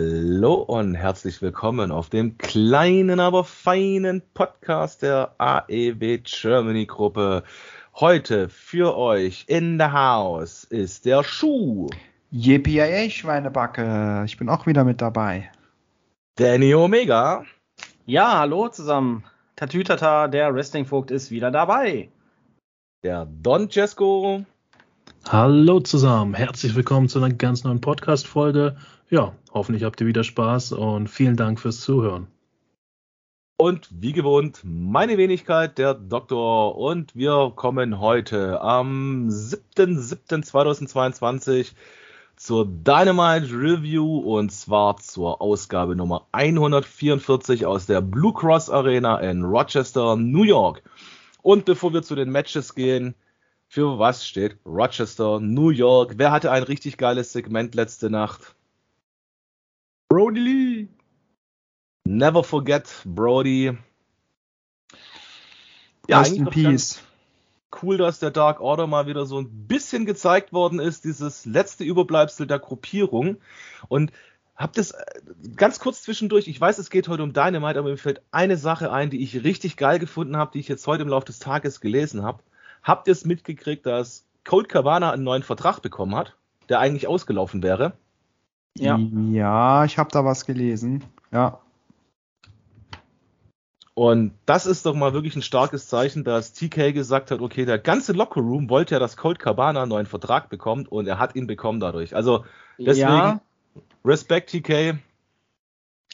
Hallo und herzlich willkommen auf dem kleinen, aber feinen Podcast der AEW Germany Gruppe. Heute für euch in the house ist der Schuh. JPIA Schweinebacke, ich bin auch wieder mit dabei. Danny Omega. Ja, hallo zusammen. Tatütata, der Wrestling-Vogt ist wieder dabei. Der Don Cesco. Hallo zusammen, herzlich willkommen zu einer ganz neuen Podcast-Folge. Ja, hoffentlich habt ihr wieder Spaß und vielen Dank fürs Zuhören. Und wie gewohnt, meine Wenigkeit, der Doktor. Und wir kommen heute am 7.7.2022 zur Dynamite Review und zwar zur Ausgabe Nummer 144 aus der Blue Cross Arena in Rochester, New York. Und bevor wir zu den Matches gehen, für was steht Rochester, New York? Wer hatte ein richtig geiles Segment letzte Nacht? Brody Lee. Never forget Brody. Ja, Rest in Peace. Cool, dass der Dark Order mal wieder so ein bisschen gezeigt worden ist, dieses letzte Überbleibsel der Gruppierung. Und hab das äh, ganz kurz zwischendurch, ich weiß, es geht heute um Dynamite, aber mir fällt eine Sache ein, die ich richtig geil gefunden habe, die ich jetzt heute im Laufe des Tages gelesen habe. Habt ihr es mitgekriegt, dass Colt Cabana einen neuen Vertrag bekommen hat, der eigentlich ausgelaufen wäre? Ja. Ja, ich habe da was gelesen. Ja. Und das ist doch mal wirklich ein starkes Zeichen, dass TK gesagt hat, okay, der ganze Lockerroom wollte ja, dass Colt Cabana einen neuen Vertrag bekommt und er hat ihn bekommen dadurch. Also deswegen ja. Respekt TK.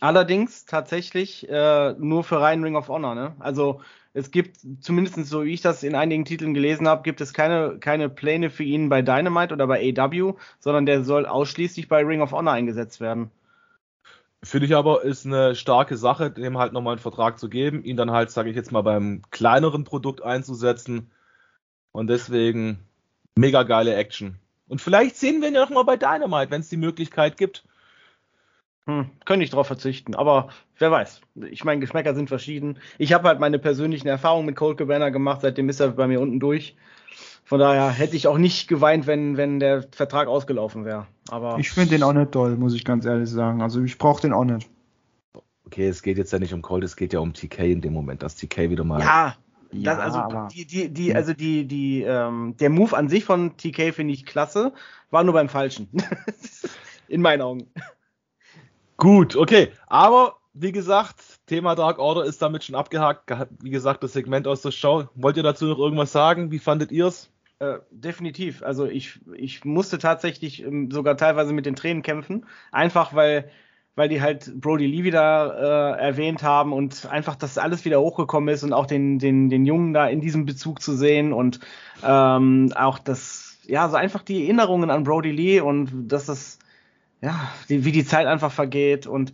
Allerdings tatsächlich äh, nur für rein Ring of Honor. Ne? Also es gibt, zumindest so wie ich das in einigen Titeln gelesen habe, gibt es keine, keine Pläne für ihn bei Dynamite oder bei AW, sondern der soll ausschließlich bei Ring of Honor eingesetzt werden. Finde ich aber, ist eine starke Sache, dem halt nochmal einen Vertrag zu geben, ihn dann halt, sage ich jetzt mal, beim kleineren Produkt einzusetzen. Und deswegen mega geile Action. Und vielleicht sehen wir ihn ja nochmal bei Dynamite, wenn es die Möglichkeit gibt. Hm, könnte ich drauf verzichten, aber wer weiß. Ich meine, Geschmäcker sind verschieden. Ich habe halt meine persönlichen Erfahrungen mit Cold Cabana gemacht, seitdem ist er bei mir unten durch. Von daher hätte ich auch nicht geweint, wenn, wenn der Vertrag ausgelaufen wäre. Aber ich finde den auch nicht toll, muss ich ganz ehrlich sagen. Also ich brauche den auch nicht. Okay, es geht jetzt ja nicht um Cold, es geht ja um TK in dem Moment, dass TK wieder mal. Ja, das, also die, die, die, also die, die, ähm, der Move an sich von TK finde ich klasse, war nur beim Falschen. in meinen Augen. Gut, okay. Aber wie gesagt, Thema Dark Order ist damit schon abgehakt. Wie gesagt, das Segment aus der Show. Wollt ihr dazu noch irgendwas sagen? Wie fandet ihr es? Äh, definitiv. Also ich, ich musste tatsächlich ähm, sogar teilweise mit den Tränen kämpfen. Einfach weil, weil die halt Brody Lee wieder äh, erwähnt haben und einfach, dass alles wieder hochgekommen ist und auch den, den, den Jungen da in diesem Bezug zu sehen und ähm, auch das, ja, so einfach die Erinnerungen an Brody Lee und dass das, ja, wie die Zeit einfach vergeht und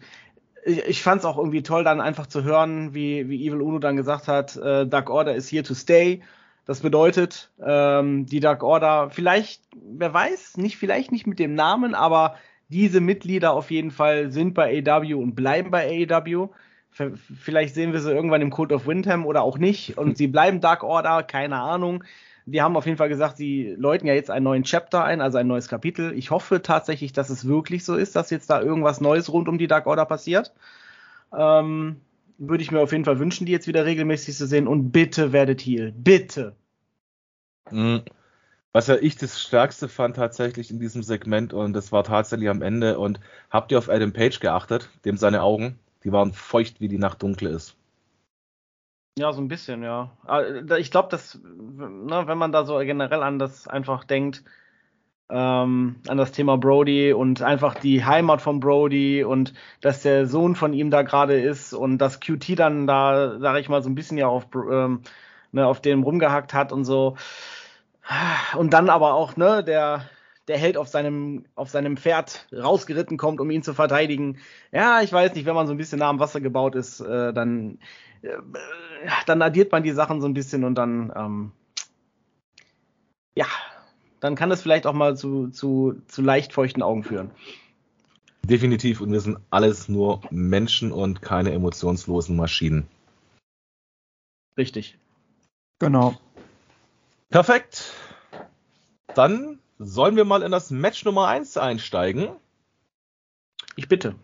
ich, ich fand es auch irgendwie toll, dann einfach zu hören, wie, wie Evil Uno dann gesagt hat, äh, Dark Order is here to stay das bedeutet, ähm, die Dark Order, vielleicht, wer weiß, nicht vielleicht nicht mit dem Namen, aber diese Mitglieder auf jeden Fall sind bei AW und bleiben bei AW. Vielleicht sehen wir sie irgendwann im Code of Windham oder auch nicht. Und sie bleiben Dark Order, keine Ahnung. Die haben auf jeden Fall gesagt, sie läuten ja jetzt einen neuen Chapter ein, also ein neues Kapitel. Ich hoffe tatsächlich, dass es wirklich so ist, dass jetzt da irgendwas Neues rund um die Dark Order passiert. Ähm, würde ich mir auf jeden Fall wünschen, die jetzt wieder regelmäßig zu sehen. Und bitte werdet Heal. Bitte. Mhm. Was ja ich das Stärkste fand tatsächlich in diesem Segment und das war tatsächlich am Ende. Und habt ihr auf Adam Page geachtet? Dem seine Augen, die waren feucht, wie die Nacht dunkel ist. Ja, so ein bisschen, ja. Ah, ich glaube, dass, ne, wenn man da so generell an das einfach denkt, ähm, an das Thema Brody und einfach die Heimat von Brody und dass der Sohn von ihm da gerade ist und dass QT dann da, sag ich mal, so ein bisschen ja auf, ähm, ne, auf dem rumgehackt hat und so. Und dann aber auch, ne, der, der Held auf seinem, auf seinem Pferd rausgeritten kommt, um ihn zu verteidigen. Ja, ich weiß nicht, wenn man so ein bisschen nah am Wasser gebaut ist, äh, dann, dann addiert man die Sachen so ein bisschen und dann, ähm, ja, dann kann das vielleicht auch mal zu, zu, zu leicht feuchten Augen führen. Definitiv. Und wir sind alles nur Menschen und keine emotionslosen Maschinen. Richtig. Genau. Perfekt. Dann sollen wir mal in das Match Nummer 1 einsteigen. Ich bitte.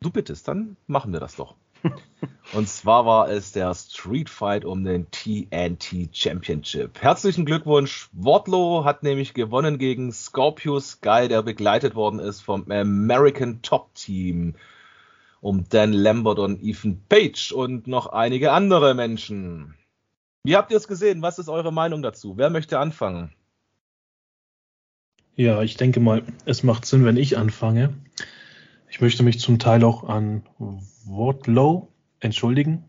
Du bittest, dann machen wir das doch. Und zwar war es der Street Fight um den TNT Championship. Herzlichen Glückwunsch. Wardlow hat nämlich gewonnen gegen Scorpius Guy, der begleitet worden ist vom American Top Team um Dan Lambert und Ethan Page und noch einige andere Menschen. Wie habt ihr es gesehen? Was ist eure Meinung dazu? Wer möchte anfangen? Ja, ich denke mal, es macht Sinn, wenn ich anfange. Ich möchte mich zum Teil auch an Wardlow entschuldigen,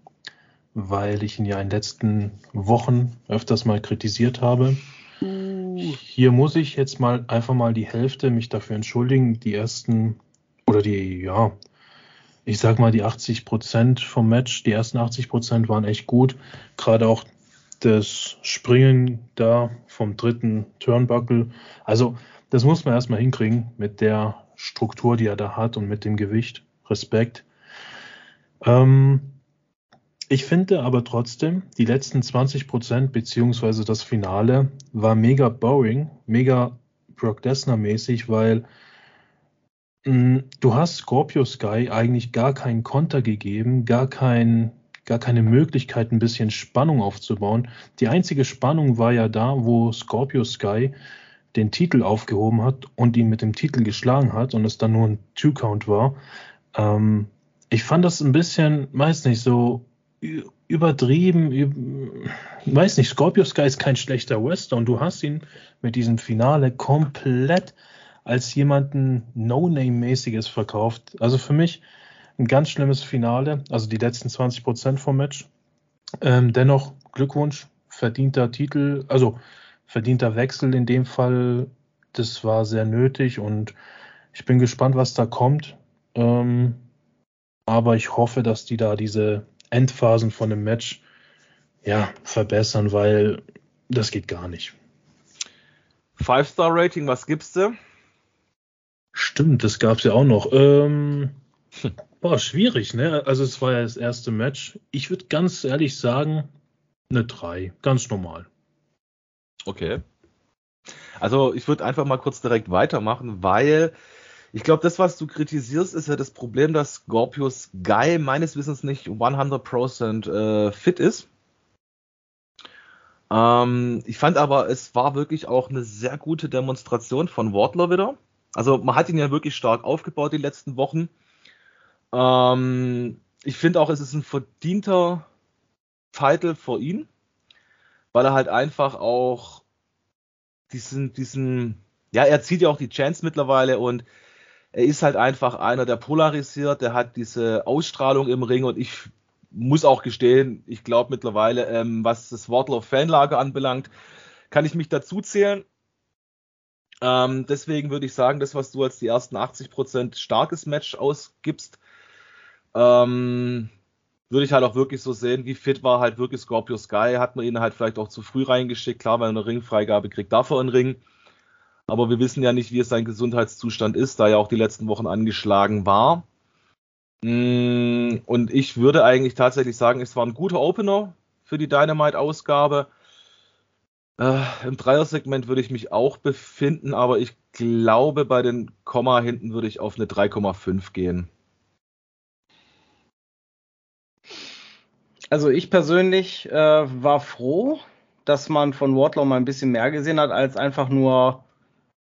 weil ich ihn ja in den letzten Wochen öfters mal kritisiert habe. Uh. Hier muss ich jetzt mal einfach mal die Hälfte mich dafür entschuldigen. Die ersten oder die, ja, ich sag mal, die 80 Prozent vom Match, die ersten 80 Prozent waren echt gut. Gerade auch das Springen da vom dritten Turnbuckle. Also, das muss man erstmal hinkriegen mit der Struktur, die er da hat und mit dem Gewicht. Respekt. Ähm, ich finde aber trotzdem, die letzten 20 Prozent beziehungsweise das Finale war mega boring, mega Brock Lesnar mäßig, weil Mm, du hast Scorpio Sky eigentlich gar keinen Konter gegeben, gar, kein, gar keine Möglichkeit, ein bisschen Spannung aufzubauen. Die einzige Spannung war ja da, wo Scorpio Sky den Titel aufgehoben hat und ihn mit dem Titel geschlagen hat und es dann nur ein Two-Count war. Ähm, ich fand das ein bisschen, weiß nicht, so übertrieben, weiß nicht, Scorpio Sky ist kein schlechter Wrestler und du hast ihn mit diesem Finale komplett als jemanden No-Name-mäßiges verkauft. Also für mich ein ganz schlimmes Finale, also die letzten 20 Prozent vom Match. Ähm, dennoch Glückwunsch, verdienter Titel, also verdienter Wechsel in dem Fall. Das war sehr nötig und ich bin gespannt, was da kommt. Ähm, aber ich hoffe, dass die da diese Endphasen von dem Match ja, verbessern, weil das geht gar nicht. Five-Star-Rating, was gibst du? Stimmt, das gab es ja auch noch. Ähm, boah, schwierig, ne? Also es war ja das erste Match. Ich würde ganz ehrlich sagen, eine 3. Ganz normal. Okay. Also ich würde einfach mal kurz direkt weitermachen, weil ich glaube, das, was du kritisierst, ist ja das Problem, dass Scorpius Guy meines Wissens nicht 100% äh, fit ist. Ähm, ich fand aber, es war wirklich auch eine sehr gute Demonstration von Wardler wieder. Also man hat ihn ja wirklich stark aufgebaut die letzten Wochen. Ähm, ich finde auch, es ist ein verdienter Titel für ihn, weil er halt einfach auch diesen, diesen, ja, er zieht ja auch die Chance mittlerweile und er ist halt einfach einer, der polarisiert, der hat diese Ausstrahlung im Ring und ich muss auch gestehen, ich glaube mittlerweile, ähm, was das Wardlaw Fanlager anbelangt, kann ich mich dazu zählen. Ähm, deswegen würde ich sagen, das, was du als die ersten 80% starkes Match ausgibst, ähm, würde ich halt auch wirklich so sehen, wie fit war halt wirklich Scorpio Sky. Hat man ihn halt vielleicht auch zu früh reingeschickt. Klar, wenn er eine Ringfreigabe kriegt, darf er einen Ring. Aber wir wissen ja nicht, wie es sein Gesundheitszustand ist, da er auch die letzten Wochen angeschlagen war. Mm, und ich würde eigentlich tatsächlich sagen, es war ein guter Opener für die Dynamite-Ausgabe. Äh, Im Dreier-Segment würde ich mich auch befinden, aber ich glaube, bei den Komma hinten würde ich auf eine 3,5 gehen. Also ich persönlich äh, war froh, dass man von Wardlaw mal ein bisschen mehr gesehen hat, als einfach nur,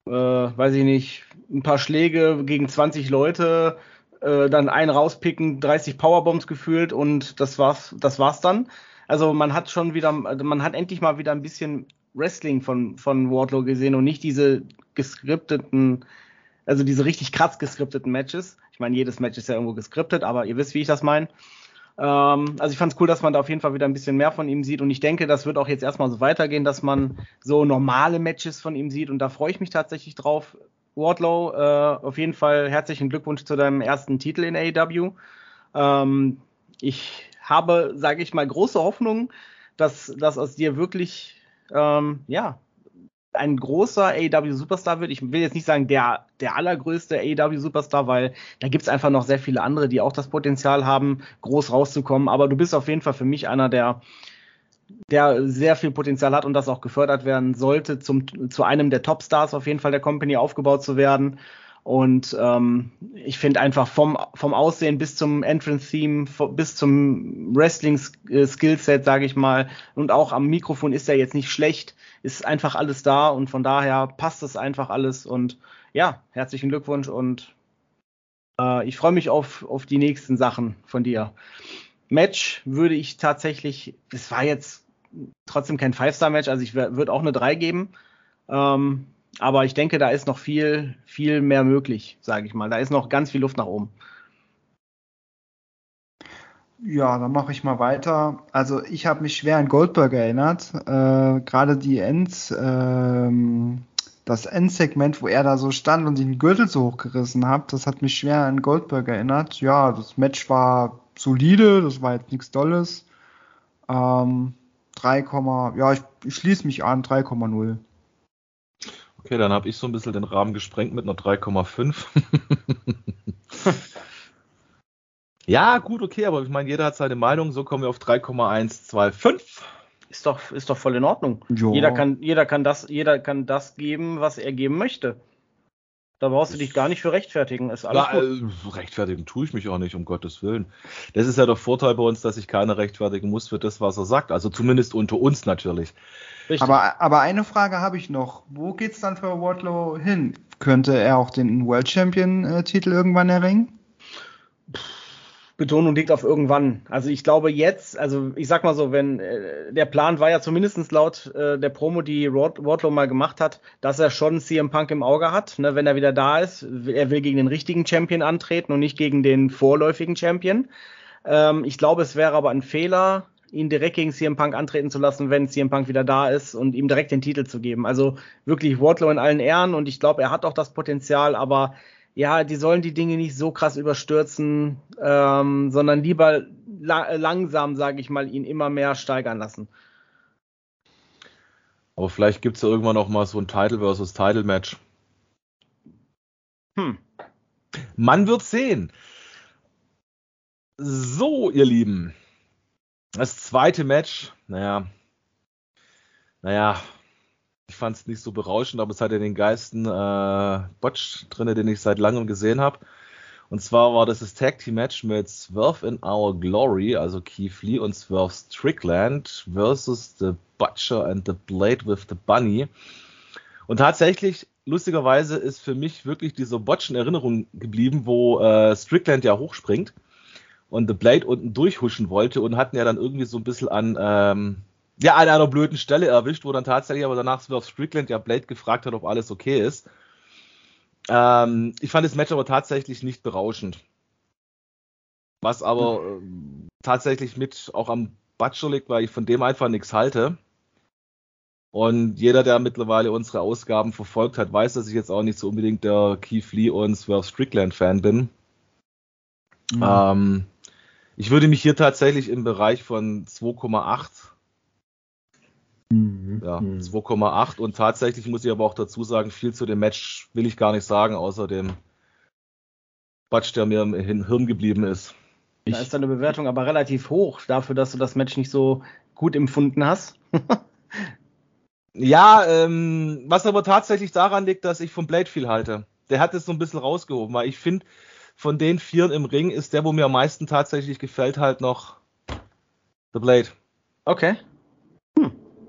äh, weiß ich nicht, ein paar Schläge gegen 20 Leute, äh, dann einen rauspicken, 30 Powerbombs gefühlt und das war's, das war's dann. Also man hat schon wieder, man hat endlich mal wieder ein bisschen Wrestling von, von Wardlow gesehen und nicht diese geskripteten, also diese richtig krass geskripteten Matches. Ich meine, jedes Match ist ja irgendwo geskriptet, aber ihr wisst, wie ich das meine. Ähm, also ich fand es cool, dass man da auf jeden Fall wieder ein bisschen mehr von ihm sieht und ich denke, das wird auch jetzt erstmal so weitergehen, dass man so normale Matches von ihm sieht und da freue ich mich tatsächlich drauf. Wardlow, äh, auf jeden Fall herzlichen Glückwunsch zu deinem ersten Titel in AEW. Ähm, ich habe, sage ich mal, große Hoffnung, dass, dass aus dir wirklich, ähm, ja, ein großer AEW-Superstar wird. Ich will jetzt nicht sagen der, der allergrößte AEW-Superstar, weil da gibt's einfach noch sehr viele andere, die auch das Potenzial haben, groß rauszukommen. Aber du bist auf jeden Fall für mich einer, der, der sehr viel Potenzial hat und das auch gefördert werden sollte, zum, zu einem der Topstars auf jeden Fall der Company aufgebaut zu werden. Und ähm, ich finde einfach vom, vom Aussehen bis zum Entrance-Theme, bis zum Wrestling-Skillset, sage ich mal, und auch am Mikrofon ist er jetzt nicht schlecht, ist einfach alles da und von daher passt es einfach alles. Und ja, herzlichen Glückwunsch und äh, ich freue mich auf, auf die nächsten Sachen von dir. Match würde ich tatsächlich, es war jetzt trotzdem kein Five-Star-Match, also ich würde auch eine 3 geben. Ähm, aber ich denke, da ist noch viel, viel mehr möglich, sage ich mal. Da ist noch ganz viel Luft nach oben. Ja, dann mache ich mal weiter. Also ich habe mich schwer an Goldberg erinnert. Äh, Gerade die Ends, äh, das Endsegment, wo er da so stand und den Gürtel so hochgerissen hat, das hat mich schwer an Goldberg erinnert. Ja, das Match war solide, das war jetzt nichts Dolles. Ähm, 3, ja, ich, ich schließe mich an, 3,0. Okay, dann habe ich so ein bisschen den Rahmen gesprengt mit einer 3,5. ja, gut, okay, aber ich meine, jeder hat seine Meinung. So kommen wir auf 3,125. Ist doch, ist doch voll in Ordnung. Jeder kann, jeder kann das, jeder kann das geben, was er geben möchte. Da brauchst du dich gar nicht für rechtfertigen. Ist alles ja, äh, rechtfertigen tue ich mich auch nicht, um Gottes Willen. Das ist ja der Vorteil bei uns, dass ich keiner rechtfertigen muss für das, was er sagt. Also zumindest unter uns natürlich. Aber, aber eine Frage habe ich noch. Wo geht's dann für Wardlow hin? Könnte er auch den World Champion-Titel äh, irgendwann erringen? Betonung liegt auf irgendwann. Also ich glaube jetzt, also ich sag mal so, wenn äh, der Plan war ja zumindestens laut äh, der Promo, die Wardlow mal gemacht hat, dass er schon CM Punk im Auge hat, ne, wenn er wieder da ist. Er will gegen den richtigen Champion antreten und nicht gegen den vorläufigen Champion. Ähm, ich glaube, es wäre aber ein Fehler, ihn direkt gegen CM Punk antreten zu lassen, wenn CM Punk wieder da ist und ihm direkt den Titel zu geben. Also wirklich Wardlow in allen Ehren und ich glaube, er hat auch das Potenzial, aber ja, die sollen die Dinge nicht so krass überstürzen, ähm, sondern lieber la langsam, sage ich mal, ihn immer mehr steigern lassen. Aber vielleicht gibt es ja irgendwann auch mal so ein Title versus Title Match. Hm. Man wird sehen. So, ihr Lieben. Das zweite Match, naja, naja, ich fand es nicht so berauschend, aber es hatte den geilsten äh, Botch drin, den ich seit langem gesehen habe. Und zwar war das das Tag Team Match mit Swerve in Our Glory, also Keith Lee und Swerve Strickland versus The Butcher and the Blade with the Bunny. Und tatsächlich, lustigerweise, ist für mich wirklich dieser Botch in Erinnerung geblieben, wo äh, Strickland ja hochspringt und The Blade unten durchhuschen wollte und hatten ja dann irgendwie so ein bisschen an ähm, ja, an einer blöden Stelle erwischt, wo dann tatsächlich aber danach Swerve Strickland ja Blade gefragt hat, ob alles okay ist. Ähm, ich fand das Match aber tatsächlich nicht berauschend. Was aber äh, tatsächlich mit auch am Butcher liegt, weil ich von dem einfach nichts halte. Und jeder, der mittlerweile unsere Ausgaben verfolgt hat, weiß, dass ich jetzt auch nicht so unbedingt der Keith Lee und Swerve Strickland Fan bin. Mhm. Ähm, ich würde mich hier tatsächlich im Bereich von 2,8 Mhm. Ja, 2,8 mhm. und tatsächlich muss ich aber auch dazu sagen, viel zu dem Match will ich gar nicht sagen, außer dem Quatsch, der mir im Hirn geblieben ist. Da ist deine Bewertung aber relativ hoch dafür, dass du das Match nicht so gut empfunden hast. ja, ähm, was aber tatsächlich daran liegt, dass ich von Blade viel halte. Der hat es so ein bisschen rausgehoben, weil ich finde, von den Vieren im Ring ist der, wo mir am meisten tatsächlich gefällt, halt noch The Blade. Okay.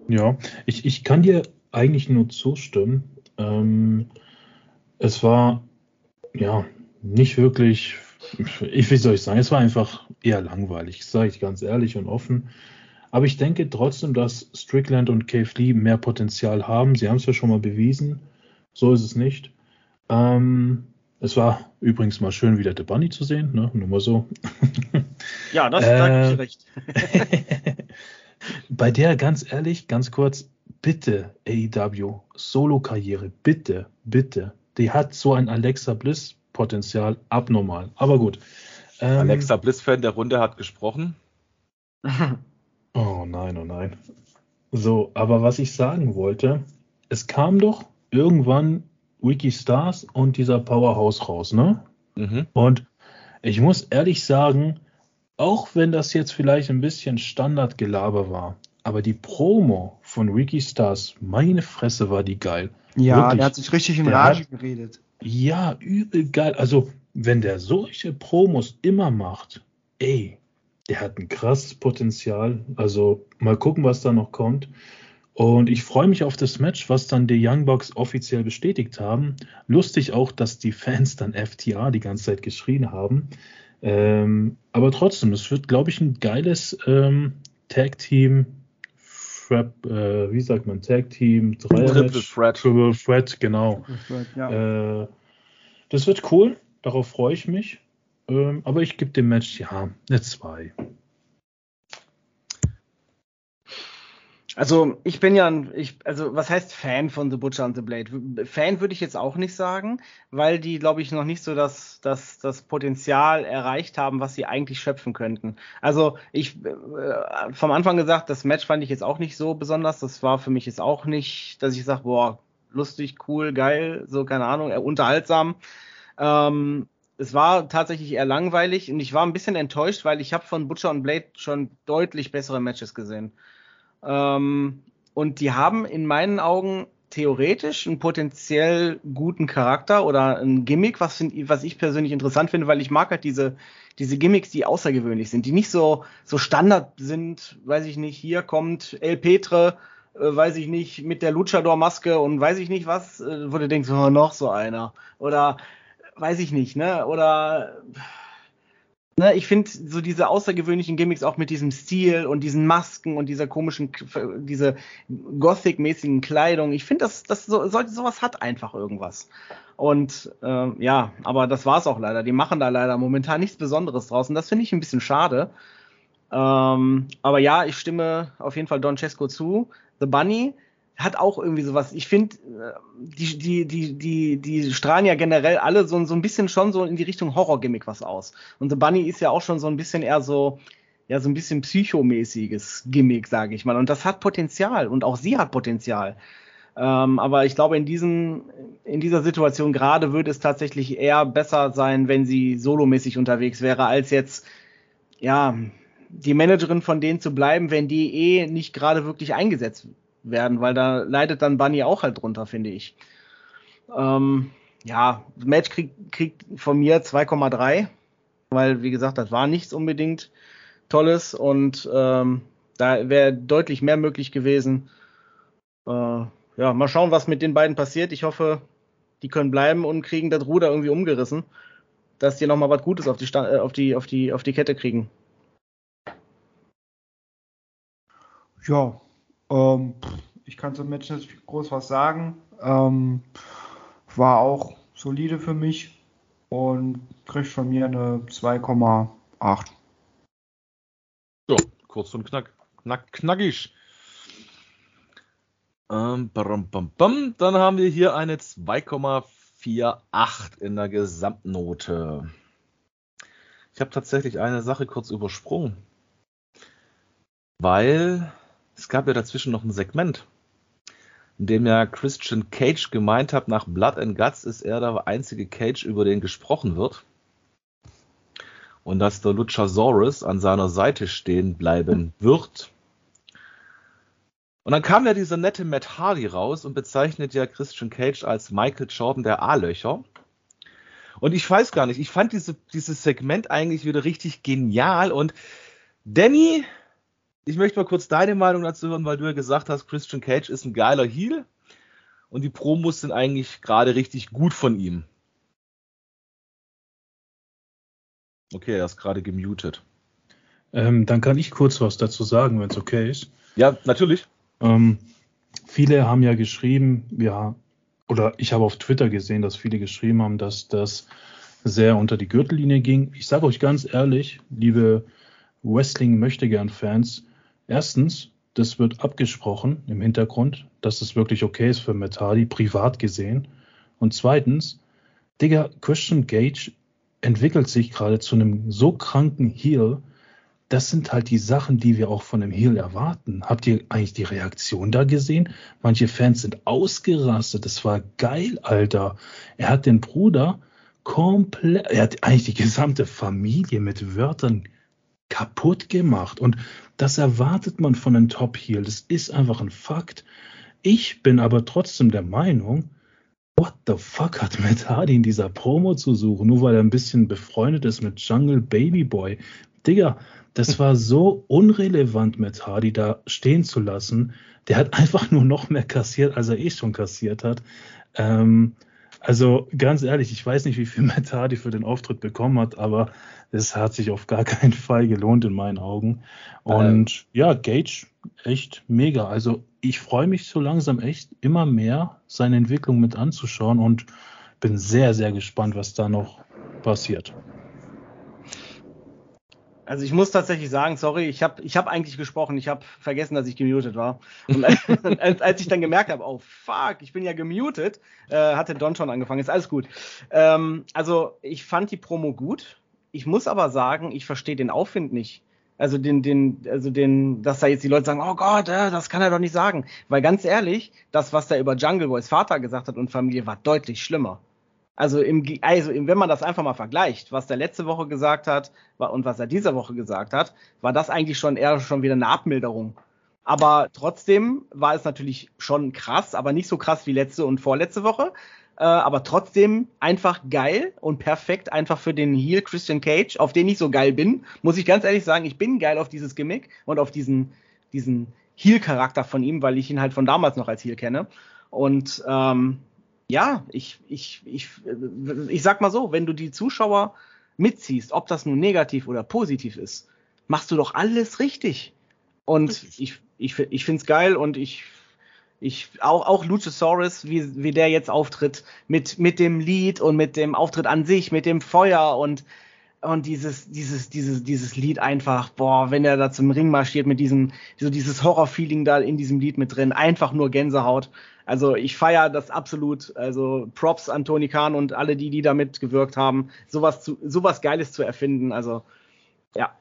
Ja, ich, ich kann dir eigentlich nur zustimmen. Ähm, es war ja nicht wirklich, ich wie soll ich sagen, es war einfach eher langweilig, sage ich ganz ehrlich und offen. Aber ich denke trotzdem, dass Strickland und Cave Lee mehr Potenzial haben. Sie haben es ja schon mal bewiesen. So ist es nicht. Ähm, es war übrigens mal schön, wieder The Bunny zu sehen, ne? Nur mal so. Ja, das äh, ich recht. Bei der, ganz ehrlich, ganz kurz, bitte, AEW, Solo-Karriere, bitte, bitte. Die hat so ein Alexa Bliss-Potenzial, abnormal. Aber gut. Ähm, Alexa Bliss-Fan der Runde hat gesprochen. oh nein, oh nein. So, aber was ich sagen wollte, es kam doch irgendwann Wiki Stars und dieser Powerhouse raus, ne? Mhm. Und ich muss ehrlich sagen, auch wenn das jetzt vielleicht ein bisschen Standardgelaber war, aber die Promo von Ricky Stars, meine Fresse war die geil. Ja, Wirklich, der hat sich richtig in Rage hat, geredet. Ja, übel geil. Also, wenn der solche Promos immer macht, ey, der hat ein krasses Potenzial. Also, mal gucken, was da noch kommt. Und ich freue mich auf das Match, was dann die Young Bucks offiziell bestätigt haben. Lustig auch, dass die Fans dann FTA die ganze Zeit geschrien haben. Ähm, aber trotzdem, es wird, glaube ich, ein geiles ähm, Tag Team. Frap, äh, wie sagt man, Tag Team, Dreier Triple Threat. Triple Threat, genau. Threat, ja. Äh, das wird cool, darauf freue ich mich. Ähm, aber ich gebe dem Match ja eine 2. Also ich bin ja ein, ich, also was heißt Fan von The Butcher and the Blade? Fan würde ich jetzt auch nicht sagen, weil die, glaube ich, noch nicht so das, das, das Potenzial erreicht haben, was sie eigentlich schöpfen könnten. Also ich äh, vom Anfang gesagt, das Match fand ich jetzt auch nicht so besonders. Das war für mich jetzt auch nicht, dass ich sage, boah, lustig, cool, geil, so keine Ahnung, äh, unterhaltsam. Ähm, es war tatsächlich eher langweilig und ich war ein bisschen enttäuscht, weil ich habe von Butcher und Blade schon deutlich bessere Matches gesehen. Ähm, und die haben in meinen Augen theoretisch einen potenziell guten Charakter oder ein Gimmick, was, find, was ich persönlich interessant finde, weil ich mag halt diese, diese Gimmicks, die außergewöhnlich sind, die nicht so, so Standard sind, weiß ich nicht, hier kommt El Petre, äh, weiß ich nicht, mit der Luchador-Maske und weiß ich nicht was, äh, wo du denkst, oh, noch so einer. Oder weiß ich nicht, ne? Oder Ne, ich finde so diese außergewöhnlichen Gimmicks auch mit diesem Stil und diesen Masken und dieser komischen, diese Gothic-mäßigen Kleidung. Ich finde, das, das so, so, sowas hat einfach irgendwas. Und äh, ja, aber das war's auch leider. Die machen da leider momentan nichts Besonderes draußen. Das finde ich ein bisschen schade. Ähm, aber ja, ich stimme auf jeden Fall Don Cesco zu. The Bunny hat auch irgendwie sowas. Ich finde, äh, die, die, die, die, die strahlen ja generell alle so, so ein bisschen schon so in die Richtung Horror-Gimmick was aus. Und The Bunny ist ja auch schon so ein bisschen eher so, ja, so ein bisschen psychomäßiges Gimmick, sage ich mal. Und das hat Potenzial und auch sie hat Potenzial. Ähm, aber ich glaube, in, diesen, in dieser Situation gerade würde es tatsächlich eher besser sein, wenn sie solomäßig unterwegs wäre, als jetzt, ja, die Managerin von denen zu bleiben, wenn die eh nicht gerade wirklich eingesetzt werden, weil da leidet dann Bunny auch halt drunter, finde ich. Ähm, ja, Match kriegt krieg von mir 2,3, weil, wie gesagt, das war nichts unbedingt Tolles und ähm, da wäre deutlich mehr möglich gewesen. Äh, ja, mal schauen, was mit den beiden passiert. Ich hoffe, die können bleiben und kriegen das Ruder irgendwie umgerissen, dass die nochmal was Gutes auf die, äh, auf, die, auf, die, auf die Kette kriegen. Ja, ähm, ich kann zum Match nicht groß was sagen. Ähm, war auch solide für mich und kriegt von mir eine 2,8. So, kurz und knack, knack knackig. Ähm, bam, bam, bam. Dann haben wir hier eine 2,48 in der Gesamtnote. Ich habe tatsächlich eine Sache kurz übersprungen, weil es gab ja dazwischen noch ein Segment, in dem ja Christian Cage gemeint hat, nach Blood and Guts ist er der einzige Cage, über den gesprochen wird. Und dass der Luchasaurus an seiner Seite stehen bleiben wird. Und dann kam ja dieser nette Matt Hardy raus und bezeichnet ja Christian Cage als Michael Jordan der A-Löcher. Und ich weiß gar nicht, ich fand diese, dieses Segment eigentlich wieder richtig genial und Danny ich möchte mal kurz deine Meinung dazu hören, weil du ja gesagt hast, Christian Cage ist ein geiler Heel und die Promos sind eigentlich gerade richtig gut von ihm. Okay, er ist gerade gemutet. Ähm, dann kann ich kurz was dazu sagen, wenn es okay ist. Ja, natürlich. Ähm, viele haben ja geschrieben, ja, oder ich habe auf Twitter gesehen, dass viele geschrieben haben, dass das sehr unter die Gürtellinie ging. Ich sage euch ganz ehrlich, liebe Wrestling möchte gern Fans, Erstens, das wird abgesprochen im Hintergrund, dass es wirklich okay ist für Metadi, privat gesehen. Und zweitens, Digga, Christian Gage entwickelt sich gerade zu einem so kranken Heel. Das sind halt die Sachen, die wir auch von einem Heel erwarten. Habt ihr eigentlich die Reaktion da gesehen? Manche Fans sind ausgerastet. Das war geil, Alter. Er hat den Bruder komplett, er hat eigentlich die gesamte Familie mit Wörtern kaputt gemacht. Und das erwartet man von einem Top Heel. Das ist einfach ein Fakt. Ich bin aber trotzdem der Meinung, what the fuck hat Matt Hardy in dieser Promo zu suchen, nur weil er ein bisschen befreundet ist mit Jungle Baby Boy. Digga, das war so unrelevant, Matt Hardy da stehen zu lassen. Der hat einfach nur noch mehr kassiert, als er eh schon kassiert hat. Ähm, also ganz ehrlich, ich weiß nicht, wie viel Matt Hardy für den Auftritt bekommen hat, aber es hat sich auf gar keinen Fall gelohnt in meinen Augen. Und ähm. ja, Gage, echt mega. Also ich freue mich so langsam echt immer mehr, seine Entwicklung mit anzuschauen und bin sehr, sehr gespannt, was da noch passiert. Also ich muss tatsächlich sagen, sorry, ich habe ich hab eigentlich gesprochen, ich habe vergessen, dass ich gemutet war. Und als, als ich dann gemerkt habe, oh fuck, ich bin ja gemutet, äh, hatte Don schon angefangen, ist alles gut. Ähm, also ich fand die Promo gut. Ich muss aber sagen, ich verstehe den Aufwind nicht. Also den, den, also den, dass da jetzt die Leute sagen, oh Gott, äh, das kann er doch nicht sagen. Weil ganz ehrlich, das, was er über Jungle Boys Vater gesagt hat und Familie, war deutlich schlimmer. Also, im, also wenn man das einfach mal vergleicht, was der letzte Woche gesagt hat und was er diese Woche gesagt hat, war das eigentlich schon eher schon wieder eine Abmilderung. Aber trotzdem war es natürlich schon krass, aber nicht so krass wie letzte und vorletzte Woche. Äh, aber trotzdem einfach geil und perfekt einfach für den Heel Christian Cage, auf den ich so geil bin. Muss ich ganz ehrlich sagen, ich bin geil auf dieses Gimmick und auf diesen, diesen Heel-Charakter von ihm, weil ich ihn halt von damals noch als Heel kenne. Und ähm, ja, ich, ich, ich, ich sag mal so, wenn du die Zuschauer mitziehst, ob das nun negativ oder positiv ist, machst du doch alles richtig. Und ich, ich, ich finde es geil und ich, ich, auch, auch Luchasaurus, wie, wie der jetzt auftritt, mit, mit dem Lied und mit dem Auftritt an sich, mit dem Feuer und, und dieses, dieses, dieses, dieses Lied einfach, boah, wenn er da zum Ring marschiert mit diesem, so dieses Horror-Feeling da in diesem Lied mit drin, einfach nur Gänsehaut. Also ich feiere das absolut. Also Props an Tony Khan und alle die, die da mitgewirkt haben, sowas zu, sowas Geiles zu erfinden. Also ja,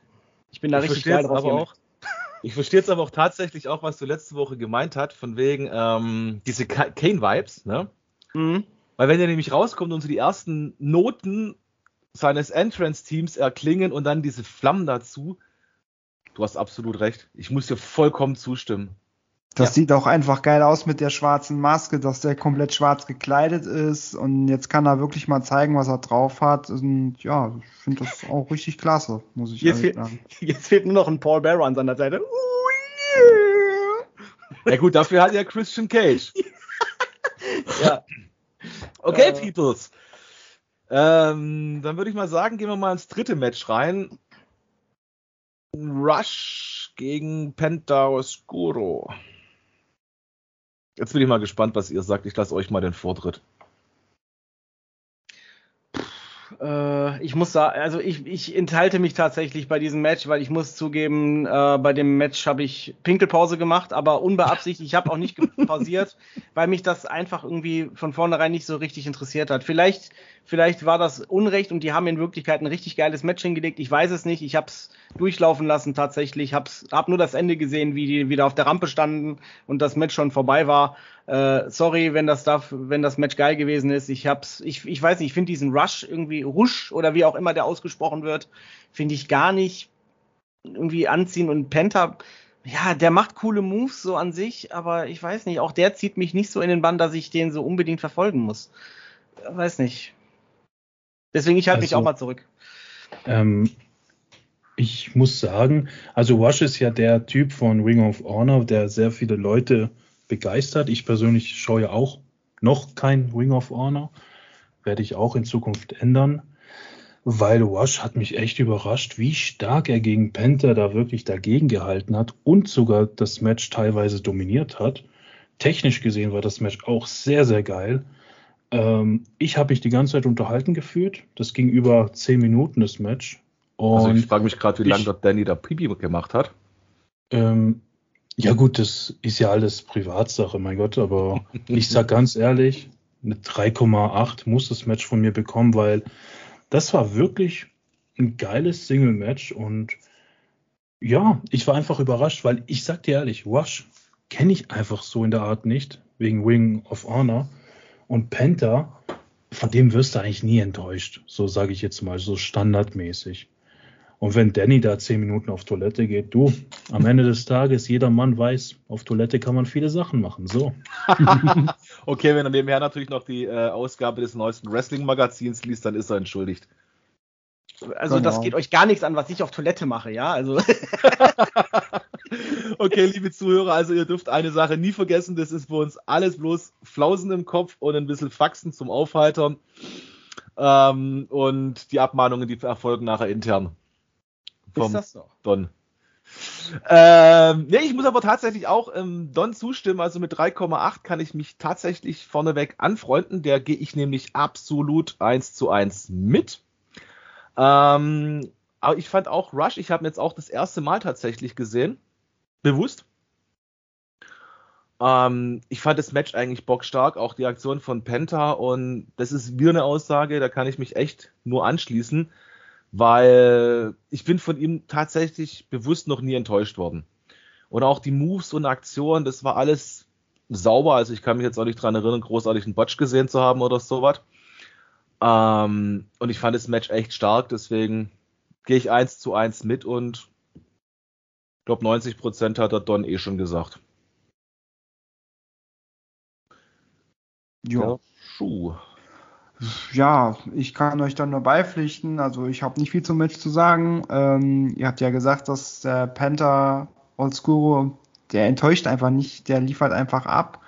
ich bin da ich richtig geil drauf. Aber auch, ich verstehe jetzt aber auch tatsächlich auch, was du letzte Woche gemeint hast, von wegen ähm, diese Kane-Vibes, ne? Mhm. Weil wenn er nämlich rauskommt und so die ersten Noten seines Entrance-Teams erklingen und dann diese Flammen dazu, du hast absolut recht. Ich muss dir vollkommen zustimmen. Das ja. sieht auch einfach geil aus mit der schwarzen Maske, dass der komplett schwarz gekleidet ist und jetzt kann er wirklich mal zeigen, was er drauf hat. Und ja, ich finde das auch richtig klasse, muss ich jetzt fehlt, sagen. Jetzt fehlt nur noch ein Paul Bearer an seiner Seite. Ja gut, dafür hat er Christian Cage. ja. Okay, äh. Peoples. Ähm, dann würde ich mal sagen, gehen wir mal ins dritte Match rein. Rush gegen Penta Oscuro. Jetzt bin ich mal gespannt, was ihr sagt. Ich lasse euch mal den Vortritt. Äh, ich muss sagen, also ich, ich enthalte mich tatsächlich bei diesem Match, weil ich muss zugeben, äh, bei dem Match habe ich Pinkelpause gemacht, aber unbeabsichtigt. Ich habe auch nicht pausiert, weil mich das einfach irgendwie von vornherein nicht so richtig interessiert hat. Vielleicht, vielleicht war das Unrecht und die haben in Wirklichkeit ein richtig geiles Match hingelegt. Ich weiß es nicht. Ich habe es durchlaufen lassen tatsächlich. Hab's, hab nur das Ende gesehen, wie die wieder auf der Rampe standen und das Match schon vorbei war. Äh, sorry, wenn das darf, wenn das Match geil gewesen ist. Ich hab's, ich, ich weiß nicht, ich finde diesen Rush irgendwie Rush oder wie auch immer der ausgesprochen wird, finde ich gar nicht irgendwie anziehen und Penta, ja, der macht coole Moves so an sich, aber ich weiß nicht, auch der zieht mich nicht so in den Bann, dass ich den so unbedingt verfolgen muss. Weiß nicht. Deswegen, ich halte also, mich auch mal zurück. Ähm, ich muss sagen, also Wash ist ja der Typ von Ring of Honor, der sehr viele Leute begeistert. Ich persönlich schaue ja auch noch kein Ring of Honor. Werde ich auch in Zukunft ändern. Weil Wash hat mich echt überrascht, wie stark er gegen Panther da wirklich dagegen gehalten hat und sogar das Match teilweise dominiert hat. Technisch gesehen war das Match auch sehr, sehr geil. Ähm, ich habe mich die ganze Zeit unterhalten gefühlt. Das ging über zehn Minuten, das Match. Und also ich frage mich gerade, wie lange dort Danny da Pipi gemacht hat. Ähm, ja gut, das ist ja alles Privatsache, mein Gott, aber ich sag ganz ehrlich, eine 3,8 muss das Match von mir bekommen, weil das war wirklich ein geiles Single-Match und ja, ich war einfach überrascht, weil ich sag dir ehrlich, Wash kenne ich einfach so in der Art nicht, wegen Wing of Honor und Penta, von dem wirst du eigentlich nie enttäuscht, so sage ich jetzt mal, so standardmäßig. Und wenn Danny da zehn Minuten auf Toilette geht, du, am Ende des Tages, jeder Mann weiß, auf Toilette kann man viele Sachen machen. So. okay, wenn er nebenher natürlich noch die äh, Ausgabe des neuesten Wrestling-Magazins liest, dann ist er entschuldigt. Also genau. das geht euch gar nichts an, was ich auf Toilette mache, ja? Also. okay, liebe Zuhörer, also ihr dürft eine Sache nie vergessen, das ist für uns alles bloß Flausen im Kopf und ein bisschen Faxen zum Aufheitern. Ähm, und die Abmahnungen, die erfolgen nachher intern. Vom ist das so? Don. Ähm, nee, ich muss aber tatsächlich auch ähm, Don zustimmen. Also mit 3,8 kann ich mich tatsächlich vorneweg anfreunden. Der gehe ich nämlich absolut 1 zu 1 mit. Ähm, aber ich fand auch Rush, ich habe ihn jetzt auch das erste Mal tatsächlich gesehen. Bewusst. Ähm, ich fand das Match eigentlich bockstark, auch die Aktion von Penta und das ist wieder eine Aussage, da kann ich mich echt nur anschließen weil ich bin von ihm tatsächlich bewusst noch nie enttäuscht worden. Und auch die Moves und Aktionen, das war alles sauber. Also ich kann mich jetzt auch nicht dran erinnern, großartig einen Botch gesehen zu haben oder sowas. Ähm, und ich fand das Match echt stark, deswegen gehe ich eins zu eins mit und ich glaube 90 Prozent hat der Don eh schon gesagt. Ja. Schuh ja, ich kann euch dann nur beipflichten. Also ich habe nicht viel zum Match zu sagen. Ähm, ihr habt ja gesagt, dass der Panther Oldschool, der enttäuscht einfach nicht, der liefert einfach ab.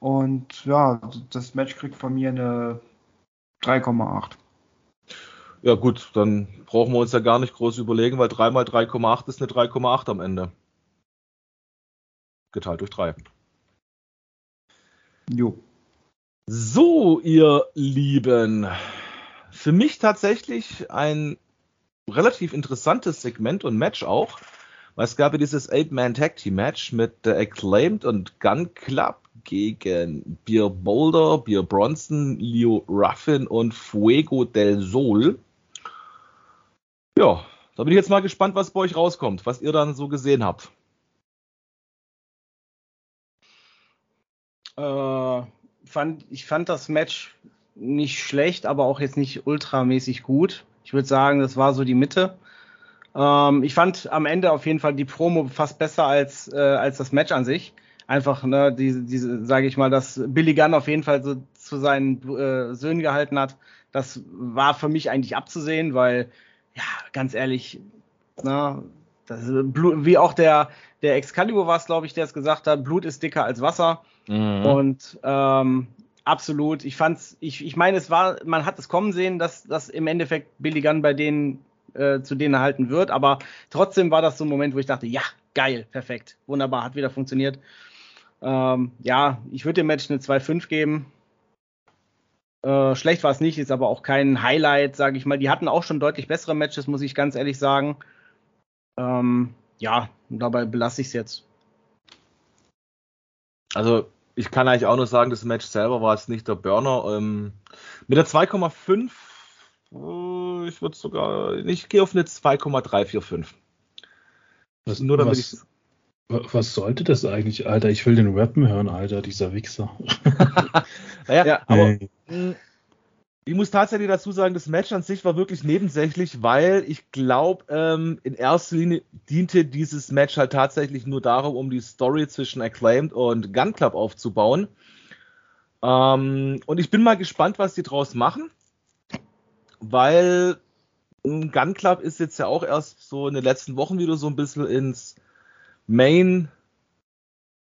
Und ja, das Match kriegt von mir eine 3,8. Ja gut, dann brauchen wir uns ja gar nicht groß überlegen, weil 3 mal 3,8 ist eine 3,8 am Ende. Geteilt durch 3. Jo. So, ihr Lieben, für mich tatsächlich ein relativ interessantes Segment und Match auch, weil es gab ja dieses Eight-Man Tag Team Match mit The Acclaimed und Gun Club gegen Beer Boulder, Beer Bronson, Leo Ruffin und Fuego del Sol. Ja, da bin ich jetzt mal gespannt, was bei euch rauskommt, was ihr dann so gesehen habt. Äh, fand, ich fand das Match nicht schlecht, aber auch jetzt nicht ultramäßig gut. Ich würde sagen, das war so die Mitte. Ähm, ich fand am Ende auf jeden Fall die Promo fast besser als, äh, als das Match an sich. Einfach, ne, diese, diese sage ich mal, dass Billy Gunn auf jeden Fall so zu seinen äh, Söhnen gehalten hat. Das war für mich eigentlich abzusehen, weil, ja, ganz ehrlich, ne, das, wie auch der, der Excalibur war es, glaube ich, der es gesagt hat, Blut ist dicker als Wasser. Mhm. Und ähm, absolut, ich fand's, ich, ich meine, es war, man hat es kommen sehen, dass, dass im Endeffekt Billy Gunn bei denen äh, zu denen erhalten wird, aber trotzdem war das so ein Moment, wo ich dachte, ja, geil, perfekt, wunderbar, hat wieder funktioniert. Ähm, ja, ich würde dem Match eine 2-5 geben. Äh, schlecht war es nicht, ist aber auch kein Highlight, sage ich mal. Die hatten auch schon deutlich bessere Matches, muss ich ganz ehrlich sagen. Ähm, ja, dabei belasse ich es jetzt. Also ich kann eigentlich auch nur sagen, das Match selber war jetzt nicht der Burner. Ähm, mit der 2,5, äh, ich würde sogar, ich gehe auf eine 2,345. Was, nur damit was. Was sollte das eigentlich, Alter? Ich will den Rappen hören, Alter, dieser Wichser. naja, ja, aber mh, ich muss tatsächlich dazu sagen, das Match an sich war wirklich nebensächlich, weil ich glaube, ähm, in erster Linie diente dieses Match halt tatsächlich nur darum, um die Story zwischen Acclaimed und Gun Club aufzubauen. Ähm, und ich bin mal gespannt, was die draus machen, weil Gun Club ist jetzt ja auch erst so in den letzten Wochen wieder so ein bisschen ins Main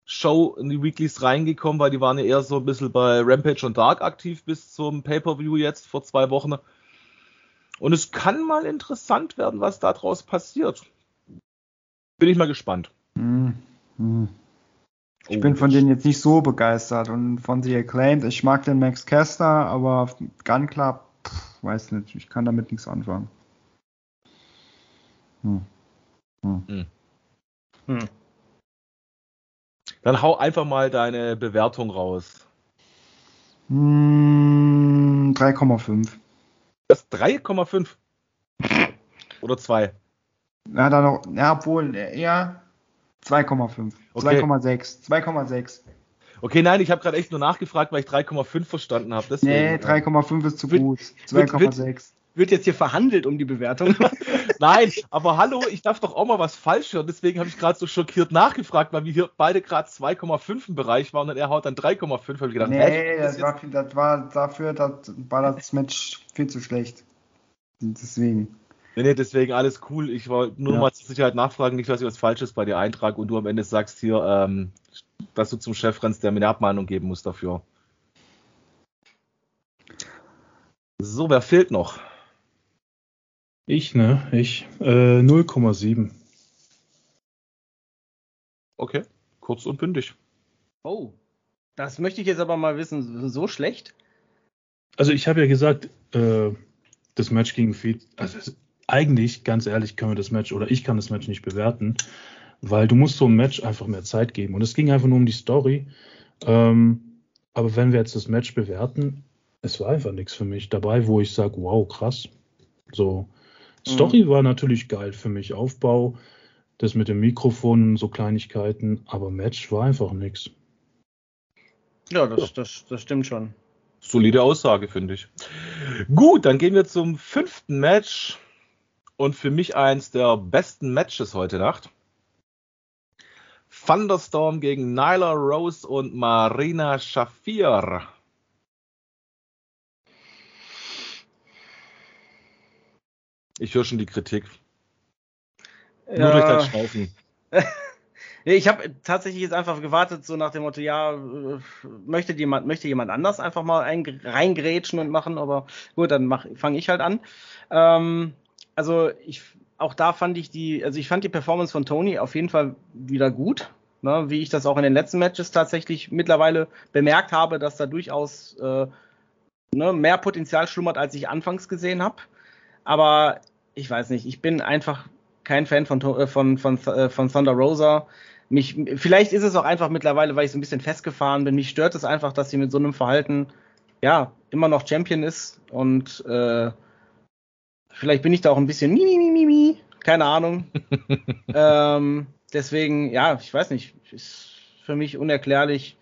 Show in die Weeklies reingekommen, weil die waren ja eher so ein bisschen bei Rampage und Dark aktiv bis zum Pay-Per-View jetzt vor zwei Wochen. Und es kann mal interessant werden, was da draus passiert. Bin ich mal gespannt. Mm, mm. Ich oh, bin von denen jetzt nicht so begeistert und von The Acclaimed. Ich mag den Max Caster, aber Gun Club, pff, weiß nicht, ich kann damit nichts anfangen. Hm. Hm. Hm. Dann hau einfach mal deine Bewertung raus. 3,5. Hm, das 3,5? Oder 2? Ja, dann noch, ja, obwohl, eher 2,5. Okay. 2,6. 2,6. Okay, nein, ich habe gerade echt nur nachgefragt, weil ich 3,5 verstanden habe. Nee, 3,5 ist zu gut. 2,6. Wird jetzt hier verhandelt um die Bewertung. Nein, aber hallo, ich darf doch auch mal was falsch hören. Deswegen habe ich gerade so schockiert nachgefragt, weil wir hier beide gerade 2,5 im Bereich waren und er haut dann 3,5. Habe ich gedacht, Nee, hä, das war, viel- das war dafür, das war das Match viel zu schlecht. Deswegen. Nee, nee, deswegen alles cool. Ich wollte nur Ja. mal zur Sicherheit nachfragen, nicht, dass ich was Falsches bei dir eintrage und du am Ende sagst hier, ähm, dass du zum Chef rennst, der mir eine Abmahnung geben muss dafür. So, wer fehlt noch? Ich, ne? Ich. Äh, 0,7. Okay, kurz und bündig. Oh. Das möchte ich jetzt aber mal wissen. So schlecht? Also ich habe ja gesagt, äh, das Match gegen Feed, also eigentlich, ganz ehrlich, können wir das Match oder ich kann das Match nicht bewerten, weil du musst so einem Match einfach mehr Zeit geben. Und es ging einfach nur um die Story. Ähm, aber wenn wir jetzt das Match bewerten, es war einfach nichts für mich dabei, wo ich sage, wow, krass. So, Story war natürlich geil für mich, Aufbau, das mit dem Mikrofon, so Kleinigkeiten, aber Match war einfach nichts. Ja, das, das, das stimmt schon. Solide Aussage, finde ich. Gut, dann gehen wir zum fünften Match. Und für mich eins der besten Matches heute Nacht. Thunderstorm gegen Nyla Rose und Marina Shafir. Ich höre schon die Kritik. Nur durch dein Schnaufen. Ich habe tatsächlich jetzt einfach gewartet, so nach dem Motto, ja, äh, möchte jemand, möchte jemand anders einfach mal ein, reingrätschen und machen, aber gut, dann fange ich halt an. Ähm, also ich, auch da fand ich die, also ich fand die Performance von Tony auf jeden Fall wieder gut, ne, wie ich das auch in den letzten Matches tatsächlich mittlerweile bemerkt habe, dass da durchaus äh, ne, mehr Potenzial schlummert, als ich anfangs gesehen habe. Aber ich weiß nicht, ich bin einfach kein Fan von, äh, von, von, äh, von Thunder Rosa. Mich, vielleicht ist es auch einfach mittlerweile, weil ich so ein bisschen festgefahren bin. Mich stört es einfach, dass sie mit so einem Verhalten ja immer noch Champion ist und äh, vielleicht bin ich da auch ein bisschen mi, mi, mi, mi, mi. keine Ahnung. ähm, deswegen, ja, ich weiß nicht, ist für mich unerklärlich.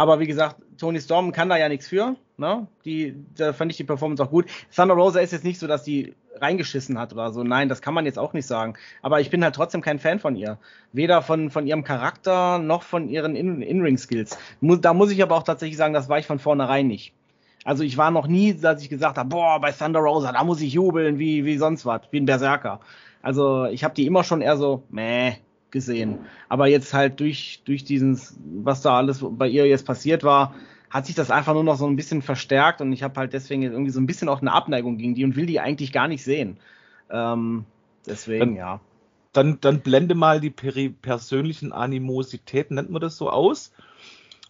Aber wie gesagt, Tony Storm kann da ja nichts für. Ne? Die, da fand ich die Performance auch gut. Thunder Rosa ist jetzt nicht so, dass die reingeschissen hat oder so. Nein, das kann man jetzt auch nicht sagen. Aber ich bin halt trotzdem kein Fan von ihr. Weder von, von ihrem Charakter noch von ihren In- In-Ring-Skills. Mu da muss ich aber auch tatsächlich sagen, das war ich von vornherein nicht. Also ich war noch nie, dass ich gesagt habe, boah, bei Thunder Rosa, da muss ich jubeln, wie, wie sonst was, wie ein Berserker. Also ich habe die immer schon eher so, meh, gesehen. Aber jetzt halt durch, durch diesen, was da alles bei ihr jetzt passiert war, hat sich das einfach nur noch so ein bisschen verstärkt und ich habe halt deswegen irgendwie so ein bisschen auch eine Abneigung gegen die und will die eigentlich gar nicht sehen. Ähm, deswegen, Dann- ja. Dann, dann blende mal die persönlichen Animositäten, nennt man das so aus.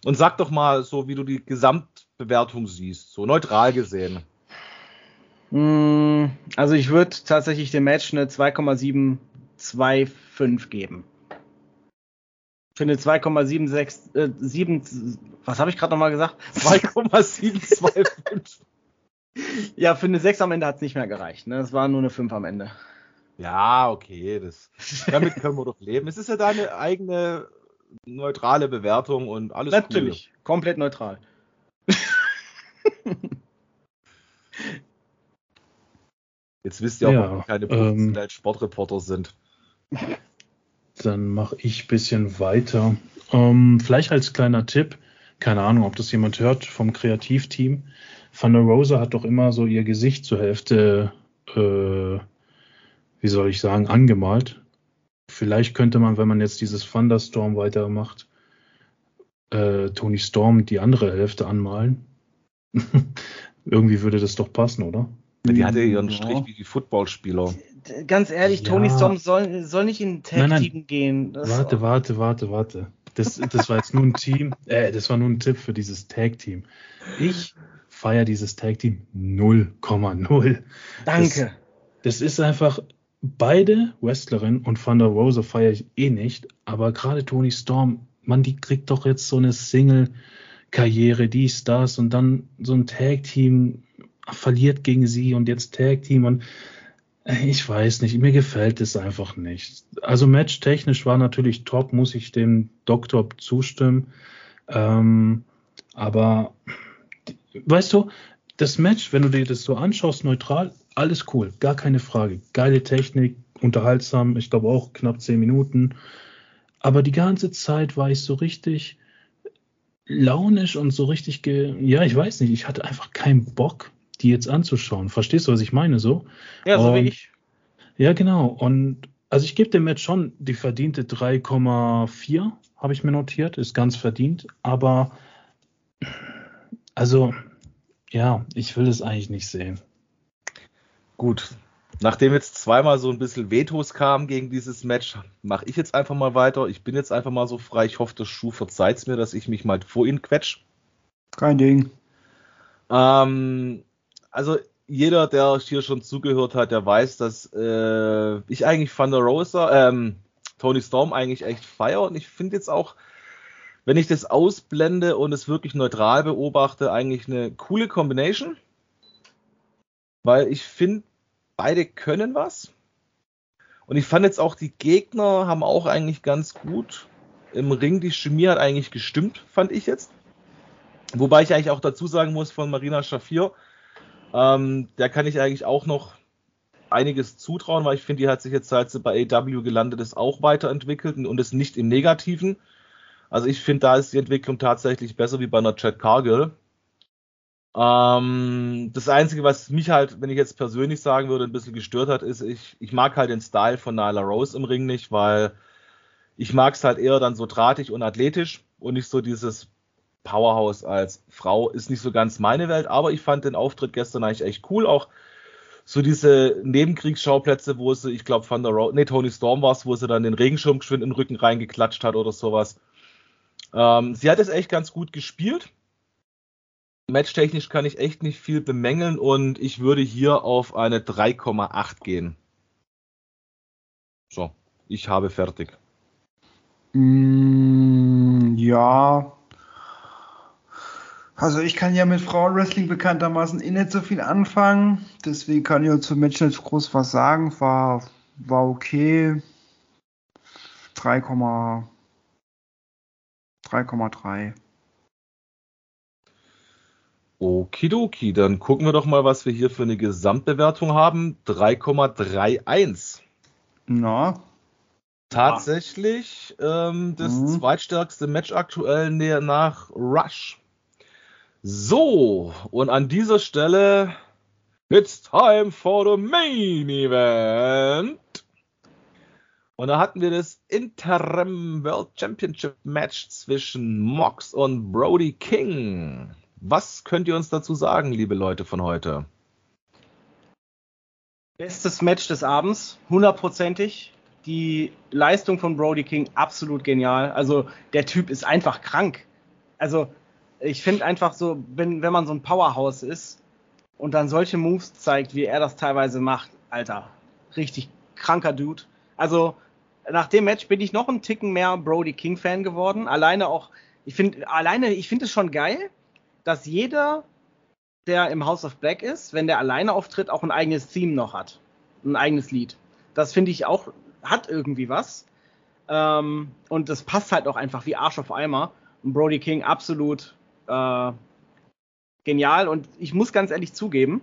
Und sag doch mal so, wie du die Gesamtbewertung siehst, so neutral gesehen. Mm, Also ich würde tatsächlich dem Match eine 2,725 geben. Für eine 2,76, äh, 7, was habe ich gerade nochmal gesagt? 2,725. Ja, für eine 6 am Ende hat es nicht mehr gereicht. Ne? Es war nur eine 5 am Ende. Ja, okay, das, damit können wir doch leben. Es ist ja deine eigene neutrale Bewertung und alles Natürlich, komplett neutral. cool. Jetzt wisst ihr auch, Ja, warum wir keine ähm, professionellen Sportreporter sind. Dann mache ich ein bisschen weiter. Ähm, vielleicht als kleiner Tipp, keine Ahnung, ob das jemand hört vom Kreativteam. Van der Rosa hat doch immer so ihr Gesicht zur Hälfte, äh, wie soll ich sagen, angemalt. Vielleicht könnte man, wenn man jetzt dieses Thunderstorm weitermacht, äh, Tony Storm die andere Hälfte anmalen. Irgendwie würde das doch passen, oder? Die hatte ihren Ja. Strich wie die Footballspieler. Ganz ehrlich, Ja. Tony Storm soll, soll nicht in nein. Tag-Team gehen. Das- Warte, warte, warte, warte. Das, das war jetzt nur ein Team, äh, das war nur ein Tipp für dieses Tag-Team. Ich feiere dieses Tag-Team 0,0. Danke. Das ist einfach, beide Wrestlerinnen und Thunder Rosa feiere ich eh nicht, aber gerade Tony Storm, man, die kriegt doch jetzt so eine Single-Karriere, dies, das und dann so ein Tag-Team verliert gegen sie und jetzt Tag-Team und äh, ich weiß nicht, mir gefällt es einfach nicht. Also matchtechnisch war natürlich top, muss ich dem Doktor zustimmen. Ähm, aber weißt du, das Match, wenn du dir das so anschaust, neutral, alles cool, gar keine Frage. Geile Technik, unterhaltsam, ich glaube auch knapp zehn Minuten. Aber die ganze Zeit war ich so richtig launisch und so richtig, ge ja, ich weiß nicht, ich hatte einfach keinen Bock, die jetzt anzuschauen. Verstehst du, was ich meine so? Ja, so und, wie ich. Ja, genau. Und also ich gebe dem Match schon die verdiente 3,4, habe ich mir notiert, ist ganz verdient, aber also ja, ich will es eigentlich nicht sehen. Gut, nachdem jetzt zweimal so ein bisschen Vetos kamen gegen dieses Match, mache ich jetzt einfach mal weiter. Ich bin jetzt einfach mal so frei. Ich hoffe, das Schuh verzeiht mir, dass ich mich mal vor ihn quetsch. Kein Ding. Ähm, also jeder, der hier schon zugehört hat, der weiß, dass äh, ich eigentlich Van der Rosa, ähm, Tony Storm eigentlich echt feier und ich finde jetzt auch, wenn ich das ausblende und es wirklich neutral beobachte, eigentlich eine coole Combination. Weil ich finde, beide können was. Und ich fand jetzt auch, die Gegner haben auch eigentlich ganz gut im Ring. Die Chemie hat eigentlich gestimmt, fand ich jetzt. Wobei ich eigentlich auch dazu sagen muss von Marina Schafir, ähm, der kann ich eigentlich auch noch einiges zutrauen, weil ich finde, die hat sich jetzt, seit sie bei AW gelandet ist, auch weiterentwickelt und ist nicht im Negativen. Also ich finde, da ist die Entwicklung tatsächlich besser wie bei einer Chad Cargill. Ähm, das Einzige, was mich halt, wenn ich jetzt persönlich sagen würde, ein bisschen gestört hat, ist, ich, ich mag halt den Style von Nyla Rose im Ring nicht, weil ich mag es halt eher dann so drahtig und athletisch und nicht so dieses Powerhouse als Frau. Ist nicht so ganz meine Welt, aber ich fand den Auftritt gestern eigentlich echt cool. Auch so diese Nebenkriegsschauplätze, wo sie, ich glaube, von der Road, nee, Tony Storm war es, wo sie dann den Regenschirm geschwind in den Rücken reingeklatscht hat oder sowas. Ähm, sie hat es echt ganz gut gespielt. Matchtechnisch kann ich echt nicht viel bemängeln und ich würde hier auf eine 3,8 gehen. So, ich habe fertig. Mm, ja. Also ich kann ja mit Frauenwrestling bekanntermaßen eh nicht so viel anfangen. Deswegen kann ich zum Match nicht groß was sagen. War, war okay. 3,3. 3,3. Okidoki, dann gucken wir doch mal, was wir hier für eine Gesamtbewertung haben. 3,31. Na. Tatsächlich ähm, das mhm. zweitstärkste Match aktuell näher nach Rush. So, und an dieser Stelle, it's time for the main event. Und da hatten wir das Interim World Championship Match zwischen Mox und Brody King. Was könnt ihr uns dazu sagen, liebe Leute von heute? Bestes Match des Abends, hundertprozentig. Die Leistung von Brody King absolut genial. Also der Typ ist einfach krank. Also ich finde einfach so, wenn, wenn man so ein Powerhouse ist und dann solche Moves zeigt, wie er das teilweise macht, Alter, richtig kranker Dude. Also nach dem Match bin ich noch einen Ticken mehr Brody King Fan geworden. Alleine auch, ich finde, alleine, ich finde es schon geil, dass jeder, der im House of Black ist, wenn der alleine auftritt, auch ein eigenes Theme noch hat. Ein eigenes Lied. Das finde ich auch, hat irgendwie was. Ähm, und das passt halt auch einfach wie Arsch auf Eimer. Und Brody King absolut äh, genial. Und ich muss ganz ehrlich zugeben,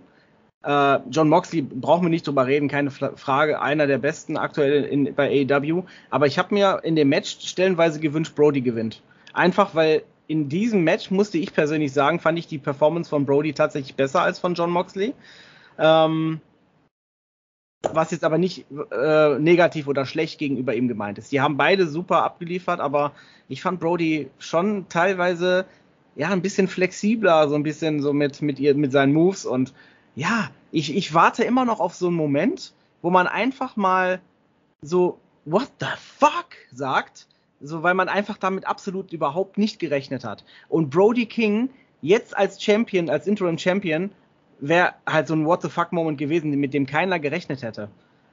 äh, John Moxley brauchen wir nicht drüber reden, keine Frage, einer der besten aktuell in, bei AEW. Aber ich habe mir in dem Match stellenweise gewünscht, Brody gewinnt. Einfach weil in diesem Match musste ich persönlich sagen, fand ich die Performance von Brody tatsächlich besser als von John Moxley. Ähm, was jetzt aber nicht äh, negativ oder schlecht gegenüber ihm gemeint ist. Die haben beide super abgeliefert, aber ich fand Brody schon teilweise ja ein bisschen flexibler, so ein bisschen so mit mit ihr mit seinen Moves und ja, ich ich warte immer noch auf so einen Moment, wo man einfach mal so What the fuck sagt so, weil man einfach damit absolut überhaupt nicht gerechnet hat. Und Brody King jetzt als Champion, als Interim Champion, wäre halt so ein What the fuck Moment gewesen, mit dem keiner gerechnet hätte.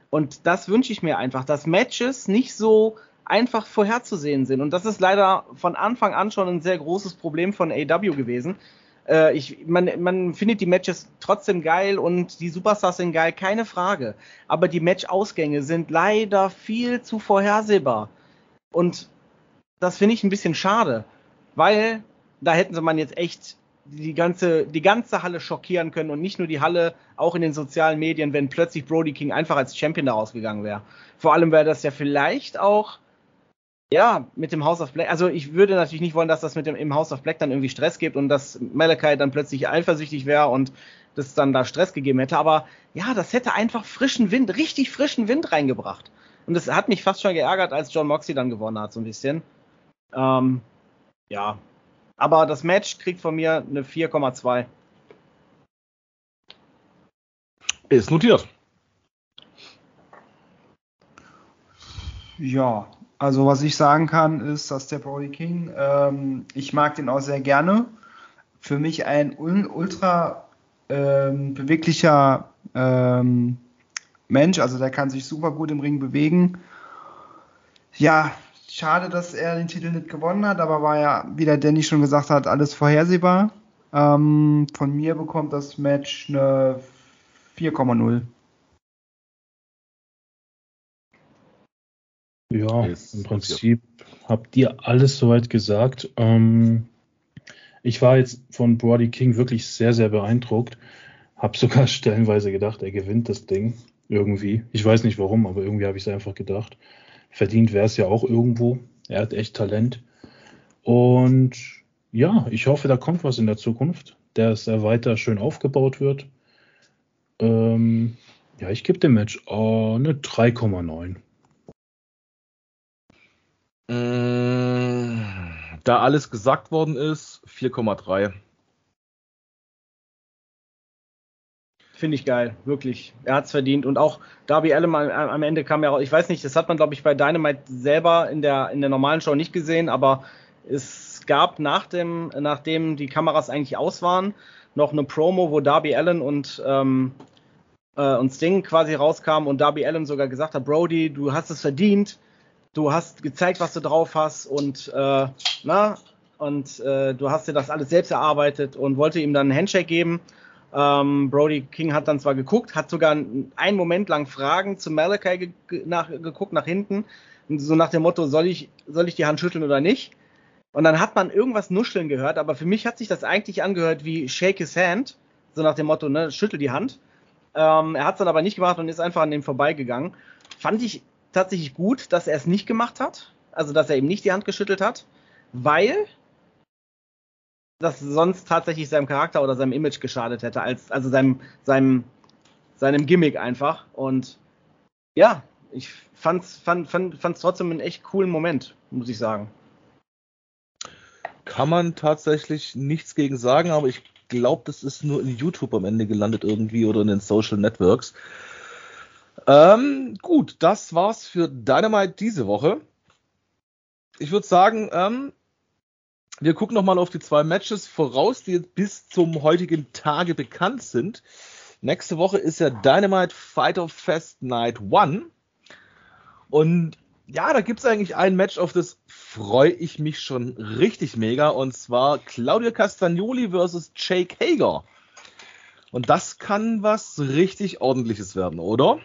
Und das wünsche ich mir einfach, dass Matches nicht so einfach vorherzusehen sind. Und das ist leider von Anfang an schon ein sehr großes Problem von AW gewesen. Äh, ich, man, man findet die Matches trotzdem geil und die Superstars sind geil, keine Frage. Aber die Matchausgänge sind leider viel zu vorhersehbar. Und das finde ich ein bisschen schade, weil da hätten sie man jetzt echt die ganze, die ganze Halle schockieren können und nicht nur die Halle, auch in den sozialen Medien, wenn plötzlich Brody King einfach als Champion da rausgegangen wäre. Vor allem wäre das ja vielleicht auch, ja, mit dem House of Black, also ich würde natürlich nicht wollen, dass das mit dem im House of Black dann irgendwie Stress gibt und dass Malachi dann plötzlich eifersüchtig wäre und das dann da Stress gegeben hätte, aber ja, das hätte einfach frischen Wind, richtig frischen Wind reingebracht. Und das hat mich fast schon geärgert, als John Moxley dann gewonnen hat, so ein bisschen. Ähm, ja, aber das Match kriegt von mir eine 4,2. Ist notiert. Ja, also was ich sagen kann, ist, dass der Brody King, ähm, ich mag den auch sehr gerne. Für mich ein ultra ähm, beweglicher ähm, Mensch, also der kann sich super gut im Ring bewegen. Ja, schade, dass er den Titel nicht gewonnen hat, aber war ja, wie der Danny schon gesagt hat, alles vorhersehbar. Ähm, von mir bekommt das Match eine 4,0. Ja, im Prinzip habt ihr alles soweit gesagt. Ähm, ich war jetzt von Brody King wirklich sehr, sehr beeindruckt. Hab sogar stellenweise gedacht, er gewinnt das Ding irgendwie. Ich weiß nicht warum, aber irgendwie habe ich es einfach gedacht. Verdient wäre es ja auch irgendwo. Er hat echt Talent. Und ja, ich hoffe, da kommt was in der Zukunft, dass er weiter schön aufgebaut wird. Ähm, ja, ich gebe dem Match oh, eine 3,9. Mm, da alles gesagt worden ist, 4,3. Finde ich geil, wirklich. Er hat es verdient. Und auch Darby Allen am Ende kam ja raus. Ich weiß nicht, das hat man, glaube ich, bei Dynamite selber in der, in der normalen Show nicht gesehen, aber es gab nach dem, nachdem die Kameras eigentlich aus waren, noch eine Promo, wo Darby Allen und, ähm, äh, und Sting quasi rauskamen und Darby Allen sogar gesagt hat, Brody, du hast es verdient, du hast gezeigt, was du drauf hast und äh, na, und äh, du hast dir das alles selbst erarbeitet und wollte ihm dann einen Handshake geben. Ähm, Brody King hat dann zwar geguckt, hat sogar einen Moment lang Fragen zu Malachi ge nach, geguckt nach hinten, so nach dem Motto, soll ich, soll ich die Hand schütteln oder nicht? Und dann hat man irgendwas nuscheln gehört, aber für mich hat sich das eigentlich angehört wie Shake his hand, so nach dem Motto, ne, schüttel die Hand. Ähm, er hat es dann aber nicht gemacht und ist einfach an dem vorbeigegangen. Fand ich tatsächlich gut, dass er es nicht gemacht hat, also dass er ihm nicht die Hand geschüttelt hat, weil das sonst tatsächlich seinem Charakter oder seinem Image geschadet hätte, als, also seinem, seinem, seinem Gimmick einfach. Und ja, ich fand's, fand, fand, fand's trotzdem einen echt coolen Moment, muss ich sagen. Kann man tatsächlich nichts gegen sagen, aber ich glaube, das ist nur in YouTube am Ende gelandet irgendwie oder in den Social Networks. Ähm, gut, das war's für Dynamite diese Woche. Ich würde sagen, ähm, wir gucken nochmal auf die zwei Matches voraus, die bis zum heutigen Tage bekannt sind. Nächste Woche ist ja Dynamite Fighter Fest Night One. Und ja, da gibt's eigentlich ein Match, auf das freue ich mich schon richtig mega. Und zwar Claudio Castagnoli versus Jake Hager. Und das kann was richtig ordentliches werden, oder?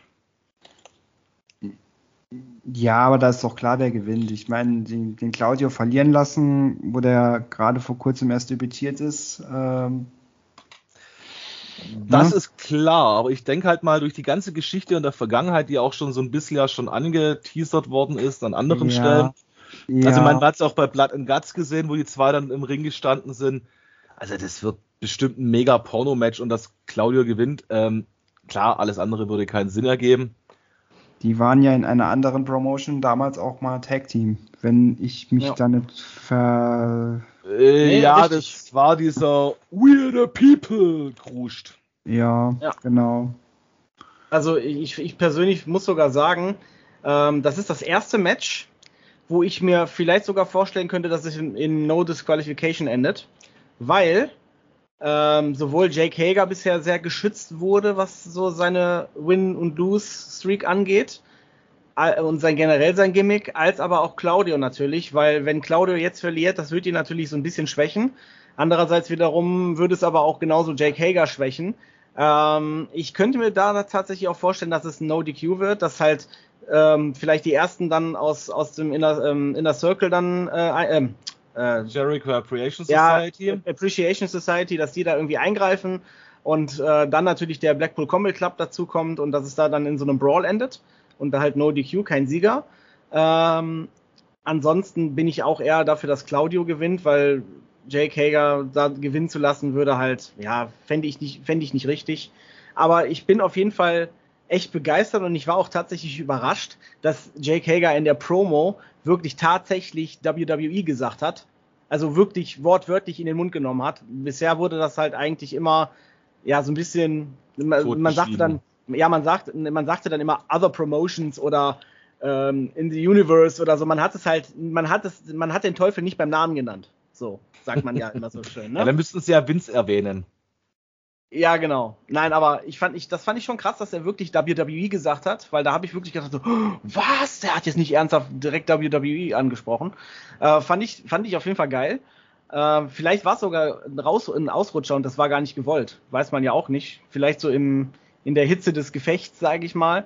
Ja, aber da ist doch klar, wer gewinnt. Ich meine, den, den Claudio verlieren lassen, wo der gerade vor kurzem erst debütiert ist. Ähm, das ne? ist klar, aber ich denke halt mal durch die ganze Geschichte in der Vergangenheit, die auch schon so ein bisschen ja schon angeteasert worden ist an anderen ja, Stellen. Ja. Also man hat es auch bei Blood and Guts gesehen, wo die zwei dann im Ring gestanden sind. Also das wird bestimmt ein mega Porno-Match und dass Claudio gewinnt. Ähm, klar, alles andere würde keinen Sinn ergeben. Die waren ja in einer anderen Promotion damals auch mal Tag Team, wenn ich mich ja. da nicht ver. Äh, nee, ja, richtig. das war dieser Weirder People Kruscht. Ja, ja, genau. Also ich, ich persönlich muss sogar sagen, ähm, das ist das erste Match, wo ich mir vielleicht sogar vorstellen könnte, dass es in, in No Disqualification endet, weil ähm, sowohl Jake Hager bisher sehr geschützt wurde, was so seine Win- und Lose-Streak angeht und sein generell sein Gimmick, als aber auch Claudio natürlich, weil wenn Claudio jetzt verliert, das wird ihn natürlich so ein bisschen schwächen. Andererseits wiederum würde es aber auch genauso Jake Hager schwächen. Ähm, ich könnte mir da tatsächlich auch vorstellen, dass es ein No-DQ wird, dass halt ähm, vielleicht die ersten dann aus, aus dem Inner, ähm, Inner Circle dann, äh, äh, äh, Jericho Appreciation ja, Society. Appreciation Society, dass die da irgendwie eingreifen und äh, dann natürlich der Blackpool Combat Club dazu kommt und dass es da dann in so einem Brawl endet und da halt No DQ, kein Sieger. Ähm, ansonsten bin ich auch eher dafür, dass Claudio gewinnt, weil Jake Hager da gewinnen zu lassen, würde halt, ja, fände ich nicht, fände ich nicht richtig. Aber ich bin auf jeden Fall echt begeistert und ich war auch tatsächlich überrascht, dass Jake Hager in der Promo wirklich tatsächlich WWE gesagt hat. Also wirklich wortwörtlich in den Mund genommen hat. Bisher wurde das halt eigentlich immer, ja, so ein bisschen, man, man sagte dann, ja, man sagt, man sagte dann immer Other Promotions oder ähm, in the Universe oder so. Man hat es halt, man hat es, man hat den Teufel nicht beim Namen genannt. So sagt man ja immer so schön. Ne? Ja, dann müssten sie ja Vince erwähnen. Ja, genau. Nein, aber ich fand ich, das fand ich schon krass, dass er wirklich WWE gesagt hat, weil da habe ich wirklich gedacht so, was? Der hat jetzt nicht ernsthaft direkt WWE angesprochen. Äh, fand ich, fand ich auf jeden Fall geil. Äh, vielleicht war es sogar ein, Raus ein Ausrutscher und das war gar nicht gewollt. Weiß man ja auch nicht. Vielleicht so im, in der Hitze des Gefechts, sage ich mal.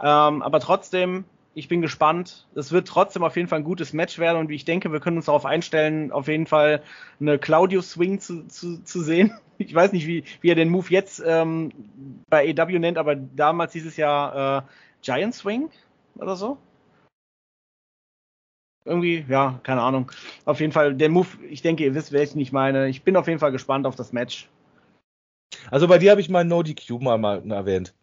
Ähm, aber trotzdem, ich bin gespannt. Es wird trotzdem auf jeden Fall ein gutes Match werden und ich denke, wir können uns darauf einstellen, auf jeden Fall eine Claudio Swing zu, zu, zu sehen. Ich weiß nicht, wie, wie er den Move jetzt ähm, bei AW nennt, aber damals hieß es ja äh, Giant Swing oder so. Irgendwie, ja, keine Ahnung. Auf jeden Fall, der Move, ich denke, ihr wisst, welchen ich meine. Ich bin auf jeden Fall gespannt auf das Match. Also bei dir habe ich mal No DQ mal, mal erwähnt.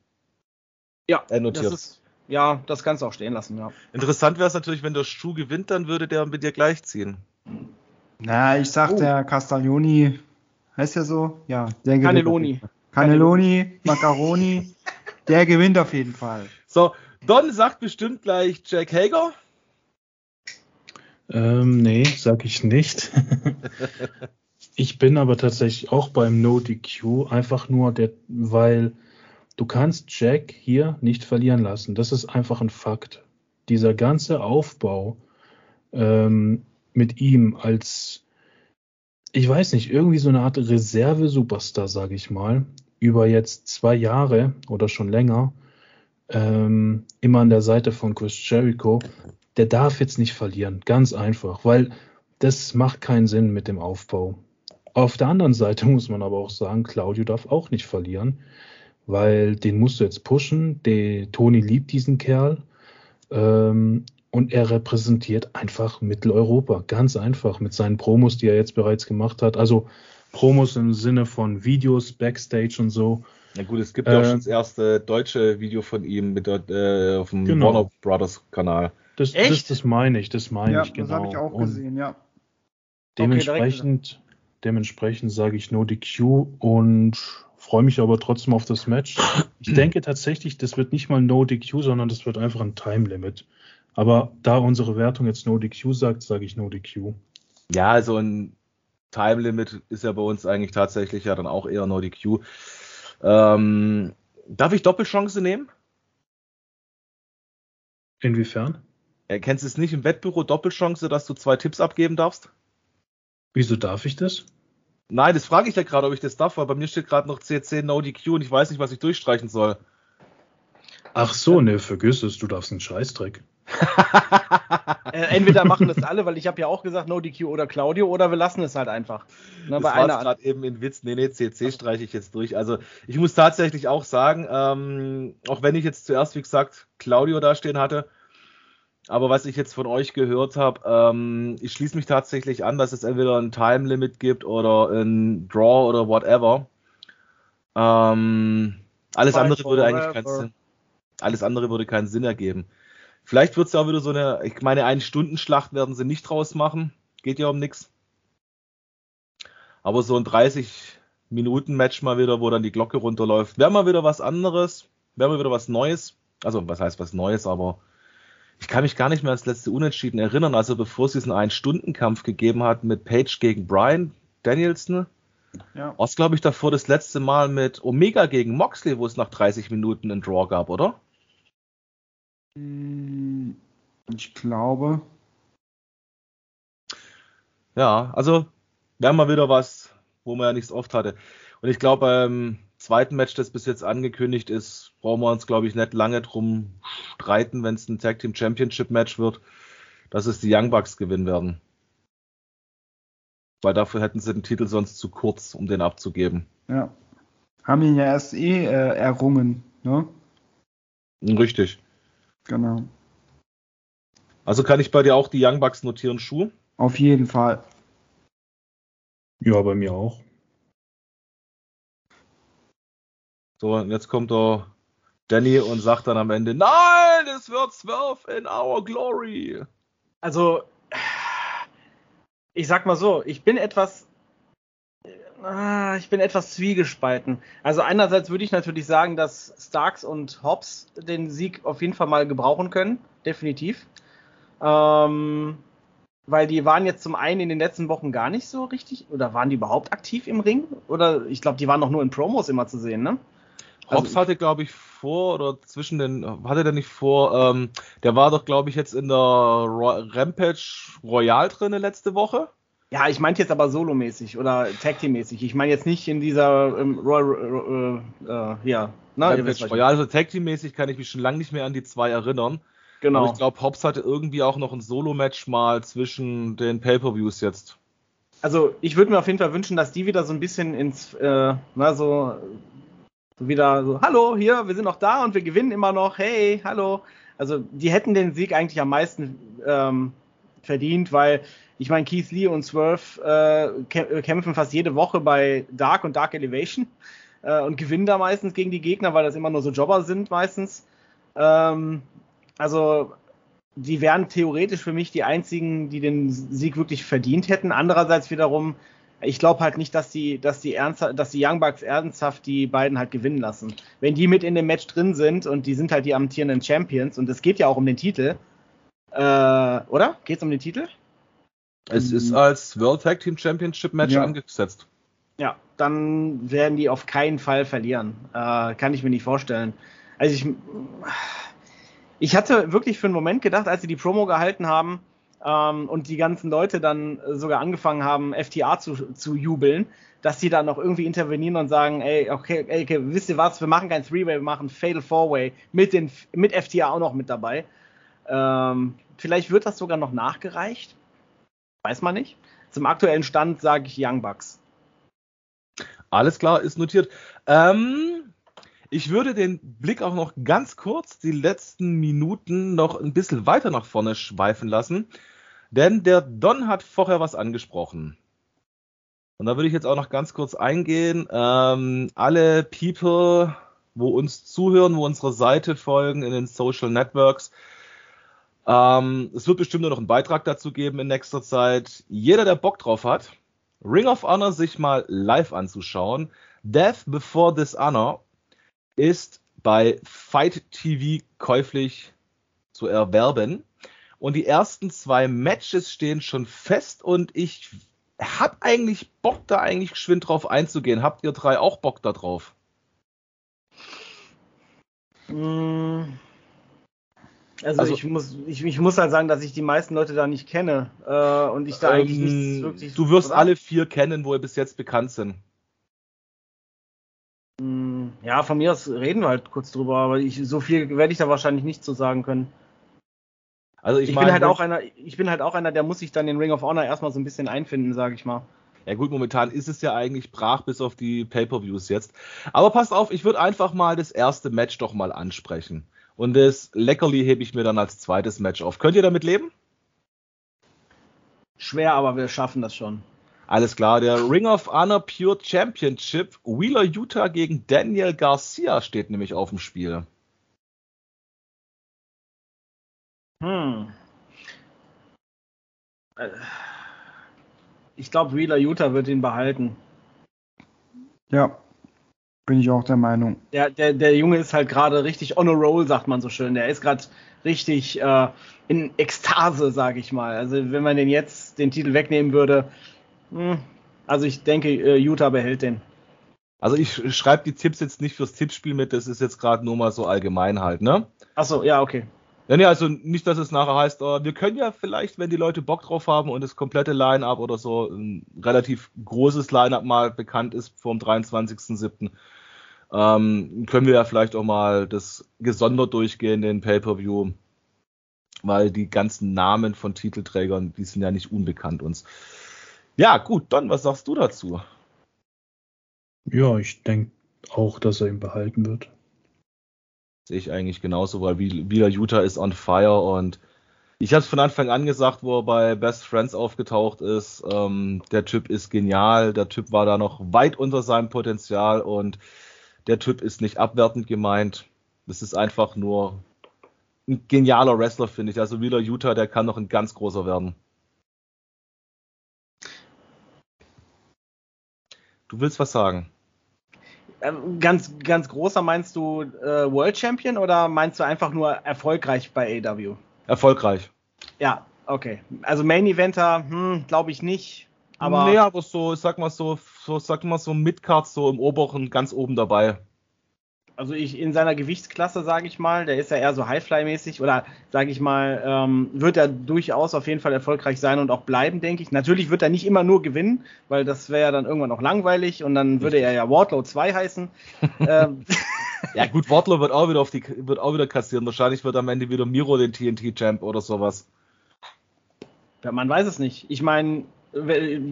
Ja, äh, notiert. das ist ja, das kannst du auch stehen lassen, ja. Interessant wäre es natürlich, wenn der Schuh gewinnt, dann würde der mit dir gleichziehen. Na, ich sag, oh. der Castaglioni, heißt der so? Ja, der gewinnt. Cannelloni. Cannelloni, Macaroni, der gewinnt auf jeden Fall. So, Don sagt bestimmt gleich Jack Hager. Ähm, nee, sag ich nicht. ich bin aber tatsächlich auch beim No DQ, einfach nur der, weil Du kannst Jack hier nicht verlieren lassen. Das ist einfach ein Fakt. Dieser ganze Aufbau ähm, mit ihm als, ich weiß nicht, irgendwie so eine Art Reserve-Superstar, sage ich mal, über jetzt zwei Jahre oder schon länger, ähm, immer an der Seite von Chris Jericho, der darf jetzt nicht verlieren. Ganz einfach, weil das macht keinen Sinn mit dem Aufbau. Auf der anderen Seite muss man aber auch sagen, Claudio darf auch nicht verlieren weil den musst du jetzt pushen. Der Toni liebt diesen Kerl ähm, und er repräsentiert einfach Mitteleuropa, ganz einfach mit seinen Promos, die er jetzt bereits gemacht hat. Also Promos im Sinne von Videos, Backstage und so. Na gut, es gibt ja auch schon ähm, das erste deutsche Video von ihm mit äh, auf dem genau. Warner Brothers Kanal. Das, Echt? Das, das meine ich, das meine ja, ich genau. Das habe ich auch gesehen, ja. Dementsprechend, okay, dementsprechend sage ich No DQ und freue mich aber trotzdem auf das Match. Ich denke tatsächlich, das wird nicht mal No DQ, sondern das wird einfach ein Time Limit. Aber da unsere Wertung jetzt No DQ sagt, sage ich No DQ. Ja, also ein Time Limit ist ja bei uns eigentlich tatsächlich ja dann auch eher No DQ. Ähm, darf ich Doppelchance nehmen? Inwiefern? Erkennst du es nicht im Wettbüro Doppelchance, dass du zwei Tipps abgeben darfst? Wieso darf ich das? Nein, das frage ich ja gerade, ob ich das darf, weil bei mir steht gerade noch CC No DQ und ich weiß nicht, was ich durchstreichen soll. Ach so, ne, vergiss es, du darfst einen Scheißdreck. äh, entweder machen das alle, weil ich habe ja auch gesagt No DQ oder Claudio, oder wir lassen es halt einfach. Ne, das war gerade eben in Witz, nee, nee, CC streiche ich jetzt durch. Also ich muss tatsächlich auch sagen, ähm, auch wenn ich jetzt zuerst, wie gesagt, Claudio dastehen hatte, aber was ich jetzt von euch gehört habe, ähm, ich schließe mich tatsächlich an, dass es entweder ein Time Limit gibt oder ein Draw oder whatever. Ähm, alles Fight andere würde eigentlich keinen Sinn. Alles andere würde keinen Sinn ergeben. Vielleicht wird es ja auch wieder so eine, ich meine, eine Stundenschlacht werden sie nicht draus machen. Geht ja um nichts. Aber so ein 30 Minuten Match mal wieder, wo dann die Glocke runterläuft, wäre mal wieder was anderes, wäre mal wieder was Neues. Also, was heißt was Neues, aber ich kann mich gar nicht mehr ans letzte Unentschieden erinnern, also bevor es diesen Ein-Stunden-Kampf gegeben hat mit Page gegen Brian Danielson. Ja. Was glaube ich davor das letzte Mal mit Omega gegen Moxley, wo es nach 30 Minuten einen Draw gab, oder? Hm, ich glaube. Ja, also wäre mal wieder was, wo man ja nichts oft hatte. Und ich glaube, beim zweiten Match, das bis jetzt angekündigt ist, brauchen wir uns, glaube ich, nicht lange drum streiten, wenn es ein Tag Team Championship Match wird, dass es die Young Bucks gewinnen werden. Weil dafür hätten sie den Titel sonst zu kurz, um den abzugeben. Ja. Haben ihn ja erst eh äh, errungen, ne? Richtig. Genau. Also kann ich bei dir auch die Young Bucks notieren, Schuh? Auf jeden Fall. Ja, bei mir auch. So, und jetzt kommt der Danny und sagt dann am Ende, nein, es wird 12 in our glory. Also, ich sag mal so, ich bin etwas, ah, ich bin etwas zwiegespalten. Also einerseits würde ich natürlich sagen, dass Starks und Hobbs den Sieg auf jeden Fall mal gebrauchen können, definitiv. Ähm, weil die waren jetzt zum einen in den letzten Wochen gar nicht so richtig, oder waren die überhaupt aktiv im Ring? Oder ich glaube, die waren noch nur in Promos immer zu sehen, ne? Hobbs also, hatte, glaube ich, vor oder zwischen den, hatte der nicht vor, ähm, der war doch, glaube ich, jetzt in der Ro Rampage Royal drinne letzte Woche. Ja, ich meinte jetzt aber solomäßig oder Tag Team mäßig. Ich meine jetzt nicht in dieser ähm, Royal, äh, äh, ja, ne, Rampage Royal, also Tag Team mäßig kann ich mich schon lange nicht mehr an die zwei erinnern. Genau. Aber ich glaube, Hobbs hatte irgendwie auch noch ein Solo-Match mal zwischen den Pay-Per-Views jetzt. Also ich würde mir auf jeden Fall wünschen, dass die wieder so ein bisschen ins, äh, na, so so wieder so, hallo, hier, wir sind noch da und wir gewinnen immer noch, hey, hallo. Also die hätten den Sieg eigentlich am meisten ähm, verdient, weil ich meine, Keith Lee und Swerve äh, kämpfen fast jede Woche bei Dark und Dark Elevation äh, und gewinnen da meistens gegen die Gegner, weil das immer nur so Jobber sind meistens. Ähm, also die wären theoretisch für mich die einzigen, die den Sieg wirklich verdient hätten. Andererseits wiederum ich glaube halt nicht, dass die, dass die ernsthaft, dass die Young Bucks ernsthaft die beiden halt gewinnen lassen. Wenn die mit in dem Match drin sind und die sind halt die amtierenden Champions und es geht ja auch um den Titel, äh, oder? Geht es um den Titel? Es ist als World Tag Team Championship Match ja. angesetzt. Ja, dann werden die auf keinen Fall verlieren. Äh, kann ich mir nicht vorstellen. Also ich, ich hatte wirklich für einen Moment gedacht, als sie die Promo gehalten haben, ähm, und die ganzen Leute dann sogar angefangen haben, FTA zu, zu jubeln, dass die dann noch irgendwie intervenieren und sagen, ey, okay, okay wisst ihr was, wir machen kein Three-Way, wir machen Fatal Four-Way mit, mit FTA auch noch mit dabei. Ähm, vielleicht wird das sogar noch nachgereicht. Weiß man nicht. Zum aktuellen Stand sage ich Young Bucks. Alles klar, ist notiert. Ähm, ich würde den Blick auch noch ganz kurz die letzten Minuten noch ein bisschen weiter nach vorne schweifen lassen. Denn der Don hat vorher was angesprochen. Und da würde ich jetzt auch noch ganz kurz eingehen. Ähm, alle People, wo uns zuhören, wo unsere Seite folgen in den Social Networks, ähm, es wird bestimmt nur noch einen Beitrag dazu geben in nächster Zeit. Jeder, der Bock drauf hat, Ring of Honor sich mal live anzuschauen. Death Before Dishonor ist bei Fight TV käuflich zu erwerben. Und die ersten zwei Matches stehen schon fest und ich habe eigentlich Bock, da eigentlich geschwind drauf einzugehen. Habt ihr drei auch Bock da drauf? Mm. Also, also ich, muss, ich, ich, muss halt sagen, dass ich die meisten Leute da nicht kenne äh, und ich da ähm, eigentlich nichts wirklich. Du wirst alle vier kennen, wo ihr bis jetzt bekannt sind. Mm, ja, von mir aus reden wir halt kurz drüber, aber ich, so viel werde ich da wahrscheinlich nicht zu sagen können. Also ich, ich mein, bin halt auch einer, ich bin halt auch einer, der muss sich dann den Ring of Honor erstmal so ein bisschen einfinden, sage ich mal. Ja gut, momentan ist es ja eigentlich brach bis auf die Pay-per-Views jetzt. Aber passt auf, ich würde einfach mal das erste Match doch mal ansprechen. Und das Leckerli hebe ich mir dann als zweites Match auf. Könnt ihr damit leben? Schwer, aber wir schaffen das schon. Alles klar, der Ring of Honor Pure Championship Wheeler Utah gegen Daniel Garcia steht nämlich auf dem Spiel. Hm. Ich glaube, Wheeler Utah wird ihn behalten. Ja, bin ich auch der Meinung. Der, der, der Junge ist halt gerade richtig on a roll, sagt man so schön. Der ist gerade richtig äh, in Ekstase, sage ich mal. Also wenn man den jetzt den Titel wegnehmen würde, mh, hm, also ich denke, äh, Utah behält den. Also ich schreibe die Tipps jetzt nicht fürs Tippspiel mit, das ist jetzt gerade nur mal so allgemein halt, ne? Achso, ja, okay. Ja, nee, also nicht, dass es nachher heißt, oh, wir können ja vielleicht, wenn die Leute Bock drauf haben und das komplette Line-Up oder so ein relativ großes Line-Up mal bekannt ist vom 23.07., ähm, können wir ja vielleicht auch mal das gesondert durchgehen, den Pay-Per-View, weil die ganzen Namen von Titelträgern, die sind ja nicht unbekannt uns. Ja, gut, Don, was sagst du dazu? Ja, ich denke auch, dass er ihn behalten wird. Sehe ich eigentlich genauso, weil wieder Utah ist on fire und ich habe es von Anfang an gesagt, wo er bei Best Friends aufgetaucht ist. Ähm, der Typ ist genial, der Typ war da noch weit unter seinem Potenzial und der Typ ist nicht abwertend gemeint. Das ist einfach nur ein genialer Wrestler, finde ich. Also wieder Utah, der kann noch ein ganz großer werden. Du willst was sagen? Ähm, ganz, ganz großer meinst du äh, World Champion oder meinst du einfach nur erfolgreich bei AW? Erfolgreich. Ja, okay. Also Main Eventer, hm, glaube ich nicht. Aber nee, aber so, sag mal so, so sag mal so Midcard so im oberen ganz oben dabei also ich in seiner Gewichtsklasse, sage ich mal, der ist ja eher so Highfly-mäßig oder sage ich mal, ähm, wird er durchaus auf jeden Fall erfolgreich sein und auch bleiben, denke ich. Natürlich wird er nicht immer nur gewinnen, weil das wäre ja dann irgendwann auch langweilig und dann würde er ja Wardlow 2 heißen. ähm. Ja gut, Wardlow wird auch wieder auf die wird auch wieder kassieren. Wahrscheinlich wird am Ende wieder Miro den TNT-Champ oder sowas. Ja, man weiß es nicht. Ich meine,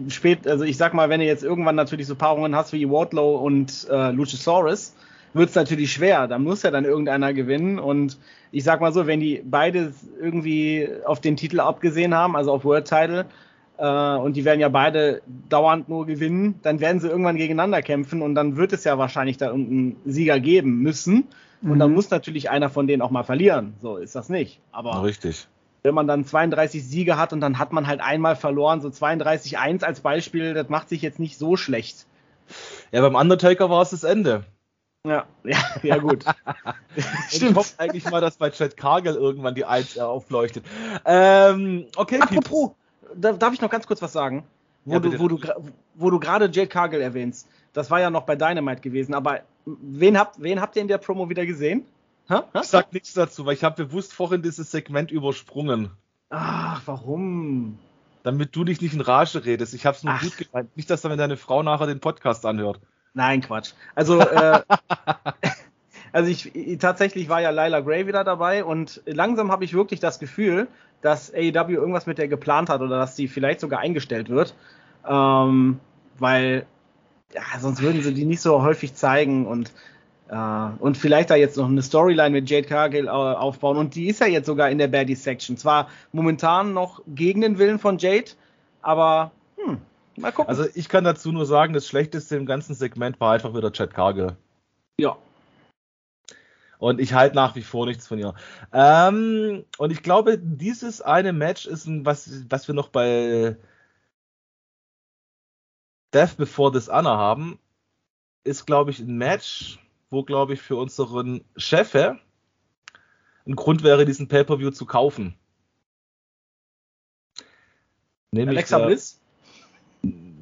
spät, also ich sag mal, wenn du jetzt irgendwann natürlich so Paarungen hast wie Wardlow und äh, Luchasaurus, wird es natürlich schwer. Da muss ja dann irgendeiner gewinnen. Und ich sag mal so, wenn die beide irgendwie auf den Titel abgesehen haben, also auf World Title, äh, und die werden ja beide dauernd nur gewinnen, dann werden sie irgendwann gegeneinander kämpfen und dann wird es ja wahrscheinlich da irgendeinen Sieger geben müssen. Und dann mhm. muss natürlich einer von denen auch mal verlieren. So ist das nicht. Aber richtig. Wenn man dann 32 Siege hat und dann hat man halt einmal verloren, so 32-1 als Beispiel, das macht sich jetzt nicht so schlecht. Ja, beim Undertaker war es das Ende. Ja, ja, ja gut. Stimmt. Ich hoffe eigentlich mal, dass bei Chad Cargill irgendwann die Eins äh, aufleuchtet. Ähm, okay. Apropos, da, darf ich noch ganz kurz was sagen? Wo ja, du, wo, du, wo du gerade Jade Cargill erwähnst. Das war ja noch bei Dynamite gewesen, aber wen habt, wen habt ihr in der Promo wieder gesehen? Ha? Ha? Ich sag nichts dazu, weil ich habe bewusst vorhin dieses Segment übersprungen. Ach, warum? Damit du dich nicht in Rage redest. Ich hab's nur Ach. gut gemeint. Nicht, dass dann deine Frau nachher den Podcast anhört. Nein, Quatsch. Also, äh, also ich, ich, tatsächlich war ja Lila Gray wieder dabei und langsam habe ich wirklich das Gefühl, dass AEW irgendwas mit der geplant hat oder dass sie vielleicht sogar eingestellt wird. Ähm, weil, ja, sonst würden sie die nicht so häufig zeigen und äh, und vielleicht da jetzt noch eine Storyline mit Jade Cargill äh, aufbauen. Und die ist ja jetzt sogar in der Baddie Section. Zwar momentan noch gegen den Willen von Jade, aber Mal gucken. Also ich kann dazu nur sagen, das Schlechteste im ganzen Segment war einfach wieder Chad Cargill. Ja. Und ich halte nach wie vor nichts von ihr. Ähm, und ich glaube, dieses eine Match ist ein, was, was wir noch bei Death Before Dishonor haben, ist, glaube ich, ein Match, wo, glaube ich, für unseren Chef ein Grund wäre, diesen Pay-Per-View zu kaufen. Nämlich Alexa Bliss?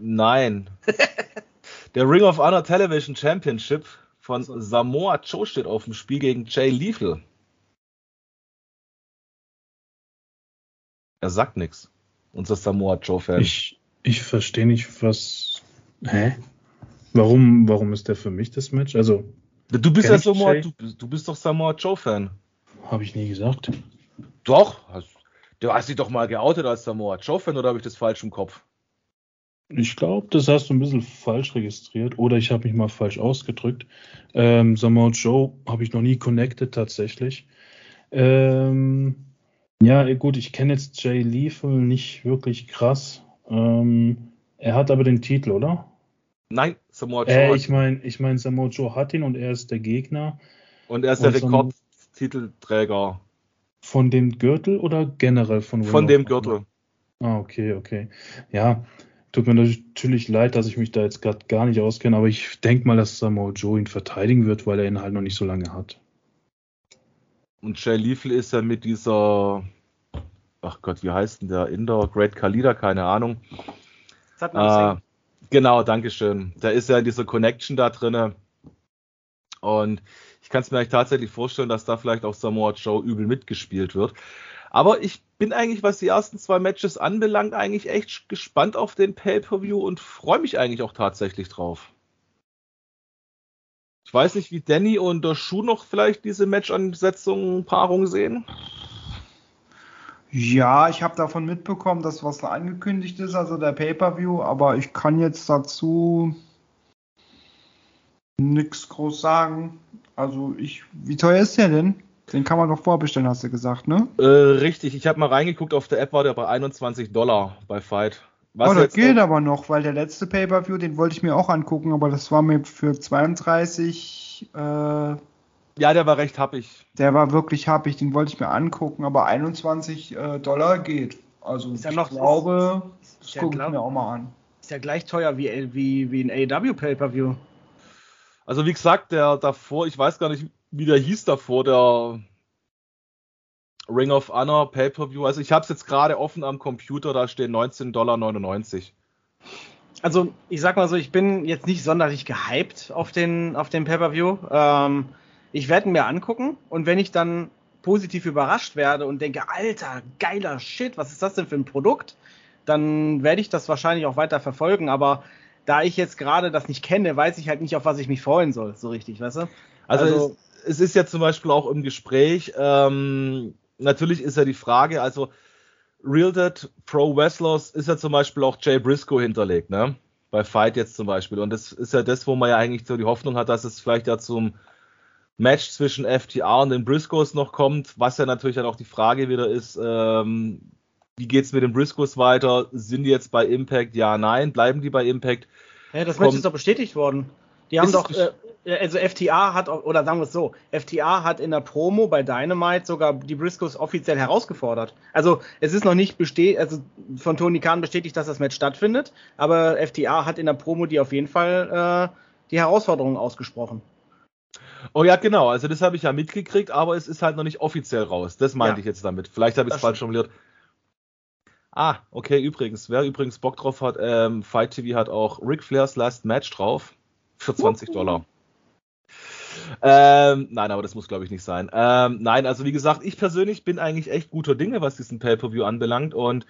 Nein. Der Ring of Honor Television Championship von Samoa Joe steht auf dem Spiel gegen Jay Lethal. Er sagt nichts. Unser Samoa Joe-Fan. Ich, ich verstehe nicht, was. Hä? Warum, warum ist der für mich das Match? Also. Du bist ja Samoa, du, du, bist doch Samoa Joe-Fan. Habe ich nie gesagt. Doch. Hast, du hast dich doch mal geoutet als Samoa Joe-Fan oder habe ich das falsch im Kopf? Ich glaube, das hast du ein bisschen falsch registriert oder ich habe mich mal falsch ausgedrückt. Ähm, Samoa Joe habe ich noch nie connected tatsächlich. Ähm, ja, gut, ich kenne jetzt Jay Lethal nicht wirklich krass. Ähm, er hat aber den Titel, oder? Nein, Samoa Joe. Äh, ich meine, ich mein, Samoa Joe hat ihn und er ist der Gegner. Und er ist der Rekordtitelträger. Von dem Gürtel oder generell von Von dem Gürtel. Ah, okay, okay. Ja, Tut mir natürlich leid, dass ich mich da jetzt gerade gar nicht auskenne, aber ich denke mal, dass Samoa Joe ihn verteidigen wird, weil er ihn halt noch nicht so lange hat. Und Jay Lethal ist ja mit dieser, ach Gott, wie heißt denn der Inder? Great Kalida, keine Ahnung. Äh, genau, Dankeschön. Der ist ja in dieser Connection da drinne. Und ich kann es mir eigentlich tatsächlich vorstellen, dass da vielleicht auch Samoa Joe übel mitgespielt wird. Aber ich bin eigentlich, was die ersten zwei Matches anbelangt, eigentlich echt gespannt auf den Pay-Per-View und freue mich eigentlich auch tatsächlich drauf. Ich weiß nicht, wie Danny und der Schuh noch vielleicht diese Match-Ansetzung, Paarung sehen. Ja, ich habe davon mitbekommen, dass was da angekündigt ist, also der Pay-per-View, aber ich kann jetzt dazu nichts groß sagen. Also ich, wie teuer ist der denn? Den kann man doch vorbestellen, hast du gesagt, ne? Äh, richtig, ich habe mal reingeguckt, auf der App war der bei 21 Dollar bei Fight. Was oh, das geht noch? aber noch, weil der letzte Pay-Per-View, den wollte ich mir auch angucken, aber das war mir für 32. Äh, ja, der war recht happig. Der war wirklich happig, den wollte ich mir angucken, aber 21 äh, Dollar geht. Also ist ich noch, glaube, ist, ist das gucke ich mir auch mal an. Ist ja gleich teuer wie, wie, wie ein AEW Pay-Per-View. Also wie gesagt, der davor, ich weiß gar nicht, wie der hieß davor, der Ring of Honor Pay-Per-View. Also ich habe es jetzt gerade offen am Computer, da stehen 19,99 Dollar. Also ich sag mal so, ich bin jetzt nicht sonderlich gehypt auf den, auf den Pay-Per-View. Ähm, ich werde ihn mir angucken und wenn ich dann positiv überrascht werde und denke, alter, geiler Shit, was ist das denn für ein Produkt, dann werde ich das wahrscheinlich auch weiter verfolgen. Aber da ich jetzt gerade das nicht kenne, weiß ich halt nicht, auf was ich mich freuen soll, so richtig, weißt du? Also, also es, es, ist ja zum Beispiel auch im Gespräch, ähm, natürlich ist ja die Frage, also Real Dead Pro Wrestlers ist ja zum Beispiel auch Jay Briscoe hinterlegt, ne? Bei Fight jetzt zum Beispiel. Und das ist ja das, wo man ja eigentlich so die Hoffnung hat, dass es vielleicht ja zum Match zwischen FTR und den Briscoes noch kommt, was ja natürlich dann auch die Frage wieder ist, ähm, wie geht's mit den Briscoes weiter? Sind die jetzt bei Impact? Ja, nein. Bleiben die bei Impact? Ja, das Match ist doch bestätigt worden. Die haben doch, äh, also FTA hat, oder sagen wir es so, FTA hat in der Promo bei Dynamite sogar die Briscoes offiziell herausgefordert. Also es ist noch nicht bestätigt, also von Tony Khan bestätigt, dass das Match stattfindet, aber FTA hat in der Promo die auf jeden Fall äh, die Herausforderung ausgesprochen. Oh ja, genau, also das habe ich ja mitgekriegt, aber es ist halt noch nicht offiziell raus. Das meinte ja. ich jetzt damit. Vielleicht habe ich es falsch formuliert. Ah, okay, übrigens, wer übrigens Bock drauf hat, ähm, Fight TV hat auch Ric Flairs Last Match drauf für 20 Dollar. Ähm, nein, aber das muss, glaube ich, nicht sein. Ähm, nein, also wie gesagt, ich persönlich bin eigentlich echt guter Dinge, was diesen Pay-Per-View anbelangt. Und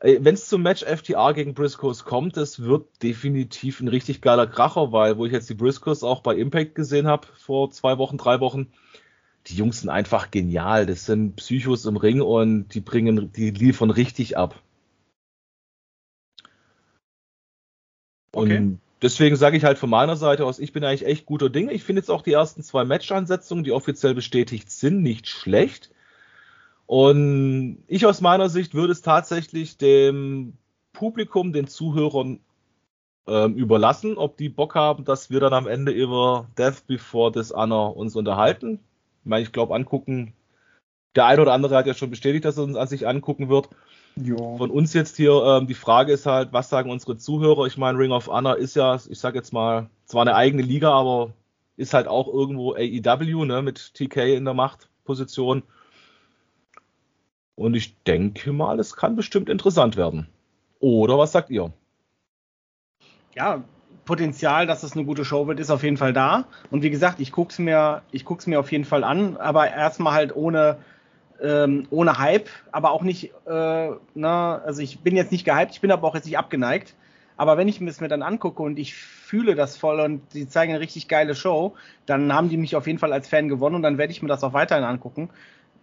äh, wenn es zum Match FTR gegen Briscoes kommt, das wird definitiv ein richtig geiler Kracher, weil wo ich jetzt die Briscoes auch bei Impact gesehen habe vor zwei Wochen, drei Wochen, die Jungs sind einfach genial. Das sind Psychos im Ring und die bringen, die liefern richtig ab. Okay. Und deswegen sage ich halt von meiner Seite aus, ich bin eigentlich echt guter Dinge. Ich finde jetzt auch die ersten zwei Match-Ansetzungen, die offiziell bestätigt sind, nicht schlecht. Und ich aus meiner Sicht würde es tatsächlich dem Publikum, den Zuhörern ähm, überlassen, ob die Bock haben, dass wir dann am Ende über Death Before Dishonor uns unterhalten. Ich meine, ich glaube, angucken, der eine oder andere hat ja schon bestätigt, dass er uns an sich angucken wird. Ja. Von uns jetzt hier, ähm, die Frage ist halt, was sagen unsere Zuhörer? Ich meine, Ring of Honor ist ja, ich sag jetzt mal, zwar eine eigene Liga, aber ist halt auch irgendwo AEW, ne, mit TK in der Machtposition. Und ich denke mal, es kann bestimmt interessant werden. Oder was sagt ihr? Ja, Potenzial, dass es eine gute Show wird, ist auf jeden Fall da. Und wie gesagt, ich guck's mir, ich guck's mir auf jeden Fall an, aber erstmal halt ohne, ähm, ohne Hype, aber auch nicht, äh, na, also ich bin jetzt nicht gehypt, ich bin aber auch jetzt nicht abgeneigt. Aber wenn ich es mir dann angucke und ich fühle das voll und die zeigen eine richtig geile Show, dann haben die mich auf jeden Fall als Fan gewonnen und dann werde ich mir das auch weiterhin angucken.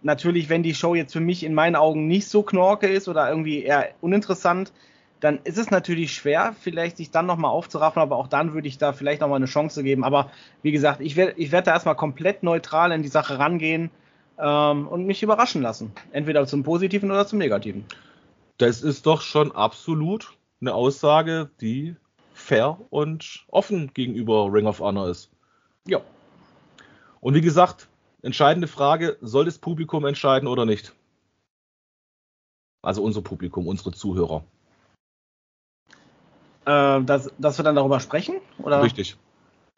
Natürlich, wenn die Show jetzt für mich in meinen Augen nicht so knorke ist oder irgendwie eher uninteressant, dann ist es natürlich schwer, vielleicht sich dann nochmal aufzuraffen, aber auch dann würde ich da vielleicht nochmal eine Chance geben. Aber wie gesagt, ich werde ich werd da erstmal komplett neutral in die Sache rangehen ähm, und mich überraschen lassen. Entweder zum Positiven oder zum Negativen. Das ist doch schon absolut eine Aussage, die fair und offen gegenüber Ring of Honor ist. Ja. Und wie gesagt, entscheidende Frage, soll das Publikum entscheiden oder nicht? Also unser Publikum, unsere Zuhörer. Äh, dass, dass wir dann darüber sprechen? Oder? Richtig.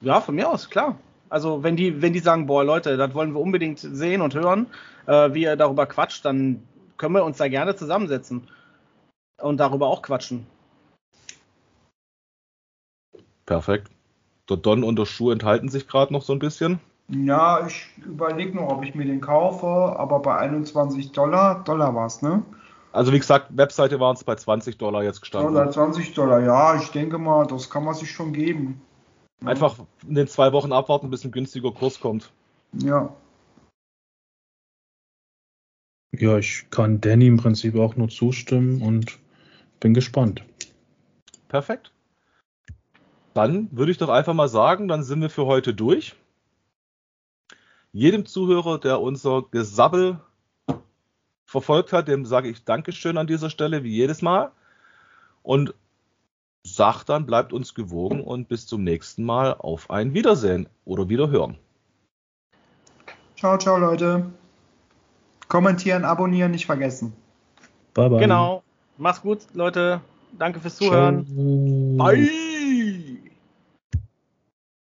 Ja, von mir aus, klar. Also wenn die, wenn die sagen, boah Leute, das wollen wir unbedingt sehen und hören, äh, wie ihr darüber quatscht, dann können wir uns da gerne zusammensetzen und darüber auch quatschen. Perfekt. Der Don und der Schuh enthalten sich gerade noch so ein bisschen. Ja, ich überlege noch, ob ich mir den kaufe, aber bei 21 Dollar, Dollar war es, ne? Also wie gesagt, Webseite waren es bei 20 Dollar jetzt gestanden. Dollar, 20 Dollar, ja, ich denke mal, das kann man sich schon geben. Einfach in den zwei Wochen abwarten, bis ein günstiger Kurs kommt. Ja. Ja, ich kann Danny im Prinzip auch nur zustimmen und bin gespannt. Perfekt. Dann würde ich doch einfach mal sagen, dann sind wir für heute durch. Jedem Zuhörer, der unser Gesabbel verfolgt hat, dem sage ich Dankeschön an dieser Stelle, wie jedes Mal. Und sag dann, bleibt uns gewogen und bis zum nächsten Mal auf ein Wiedersehen oder Wiederhören. Ciao, ciao, Leute. Kommentieren, abonnieren, nicht vergessen. Bye, bye. Genau. Mach's gut, Leute. Danke fürs Zuhören. Ciao. Bye.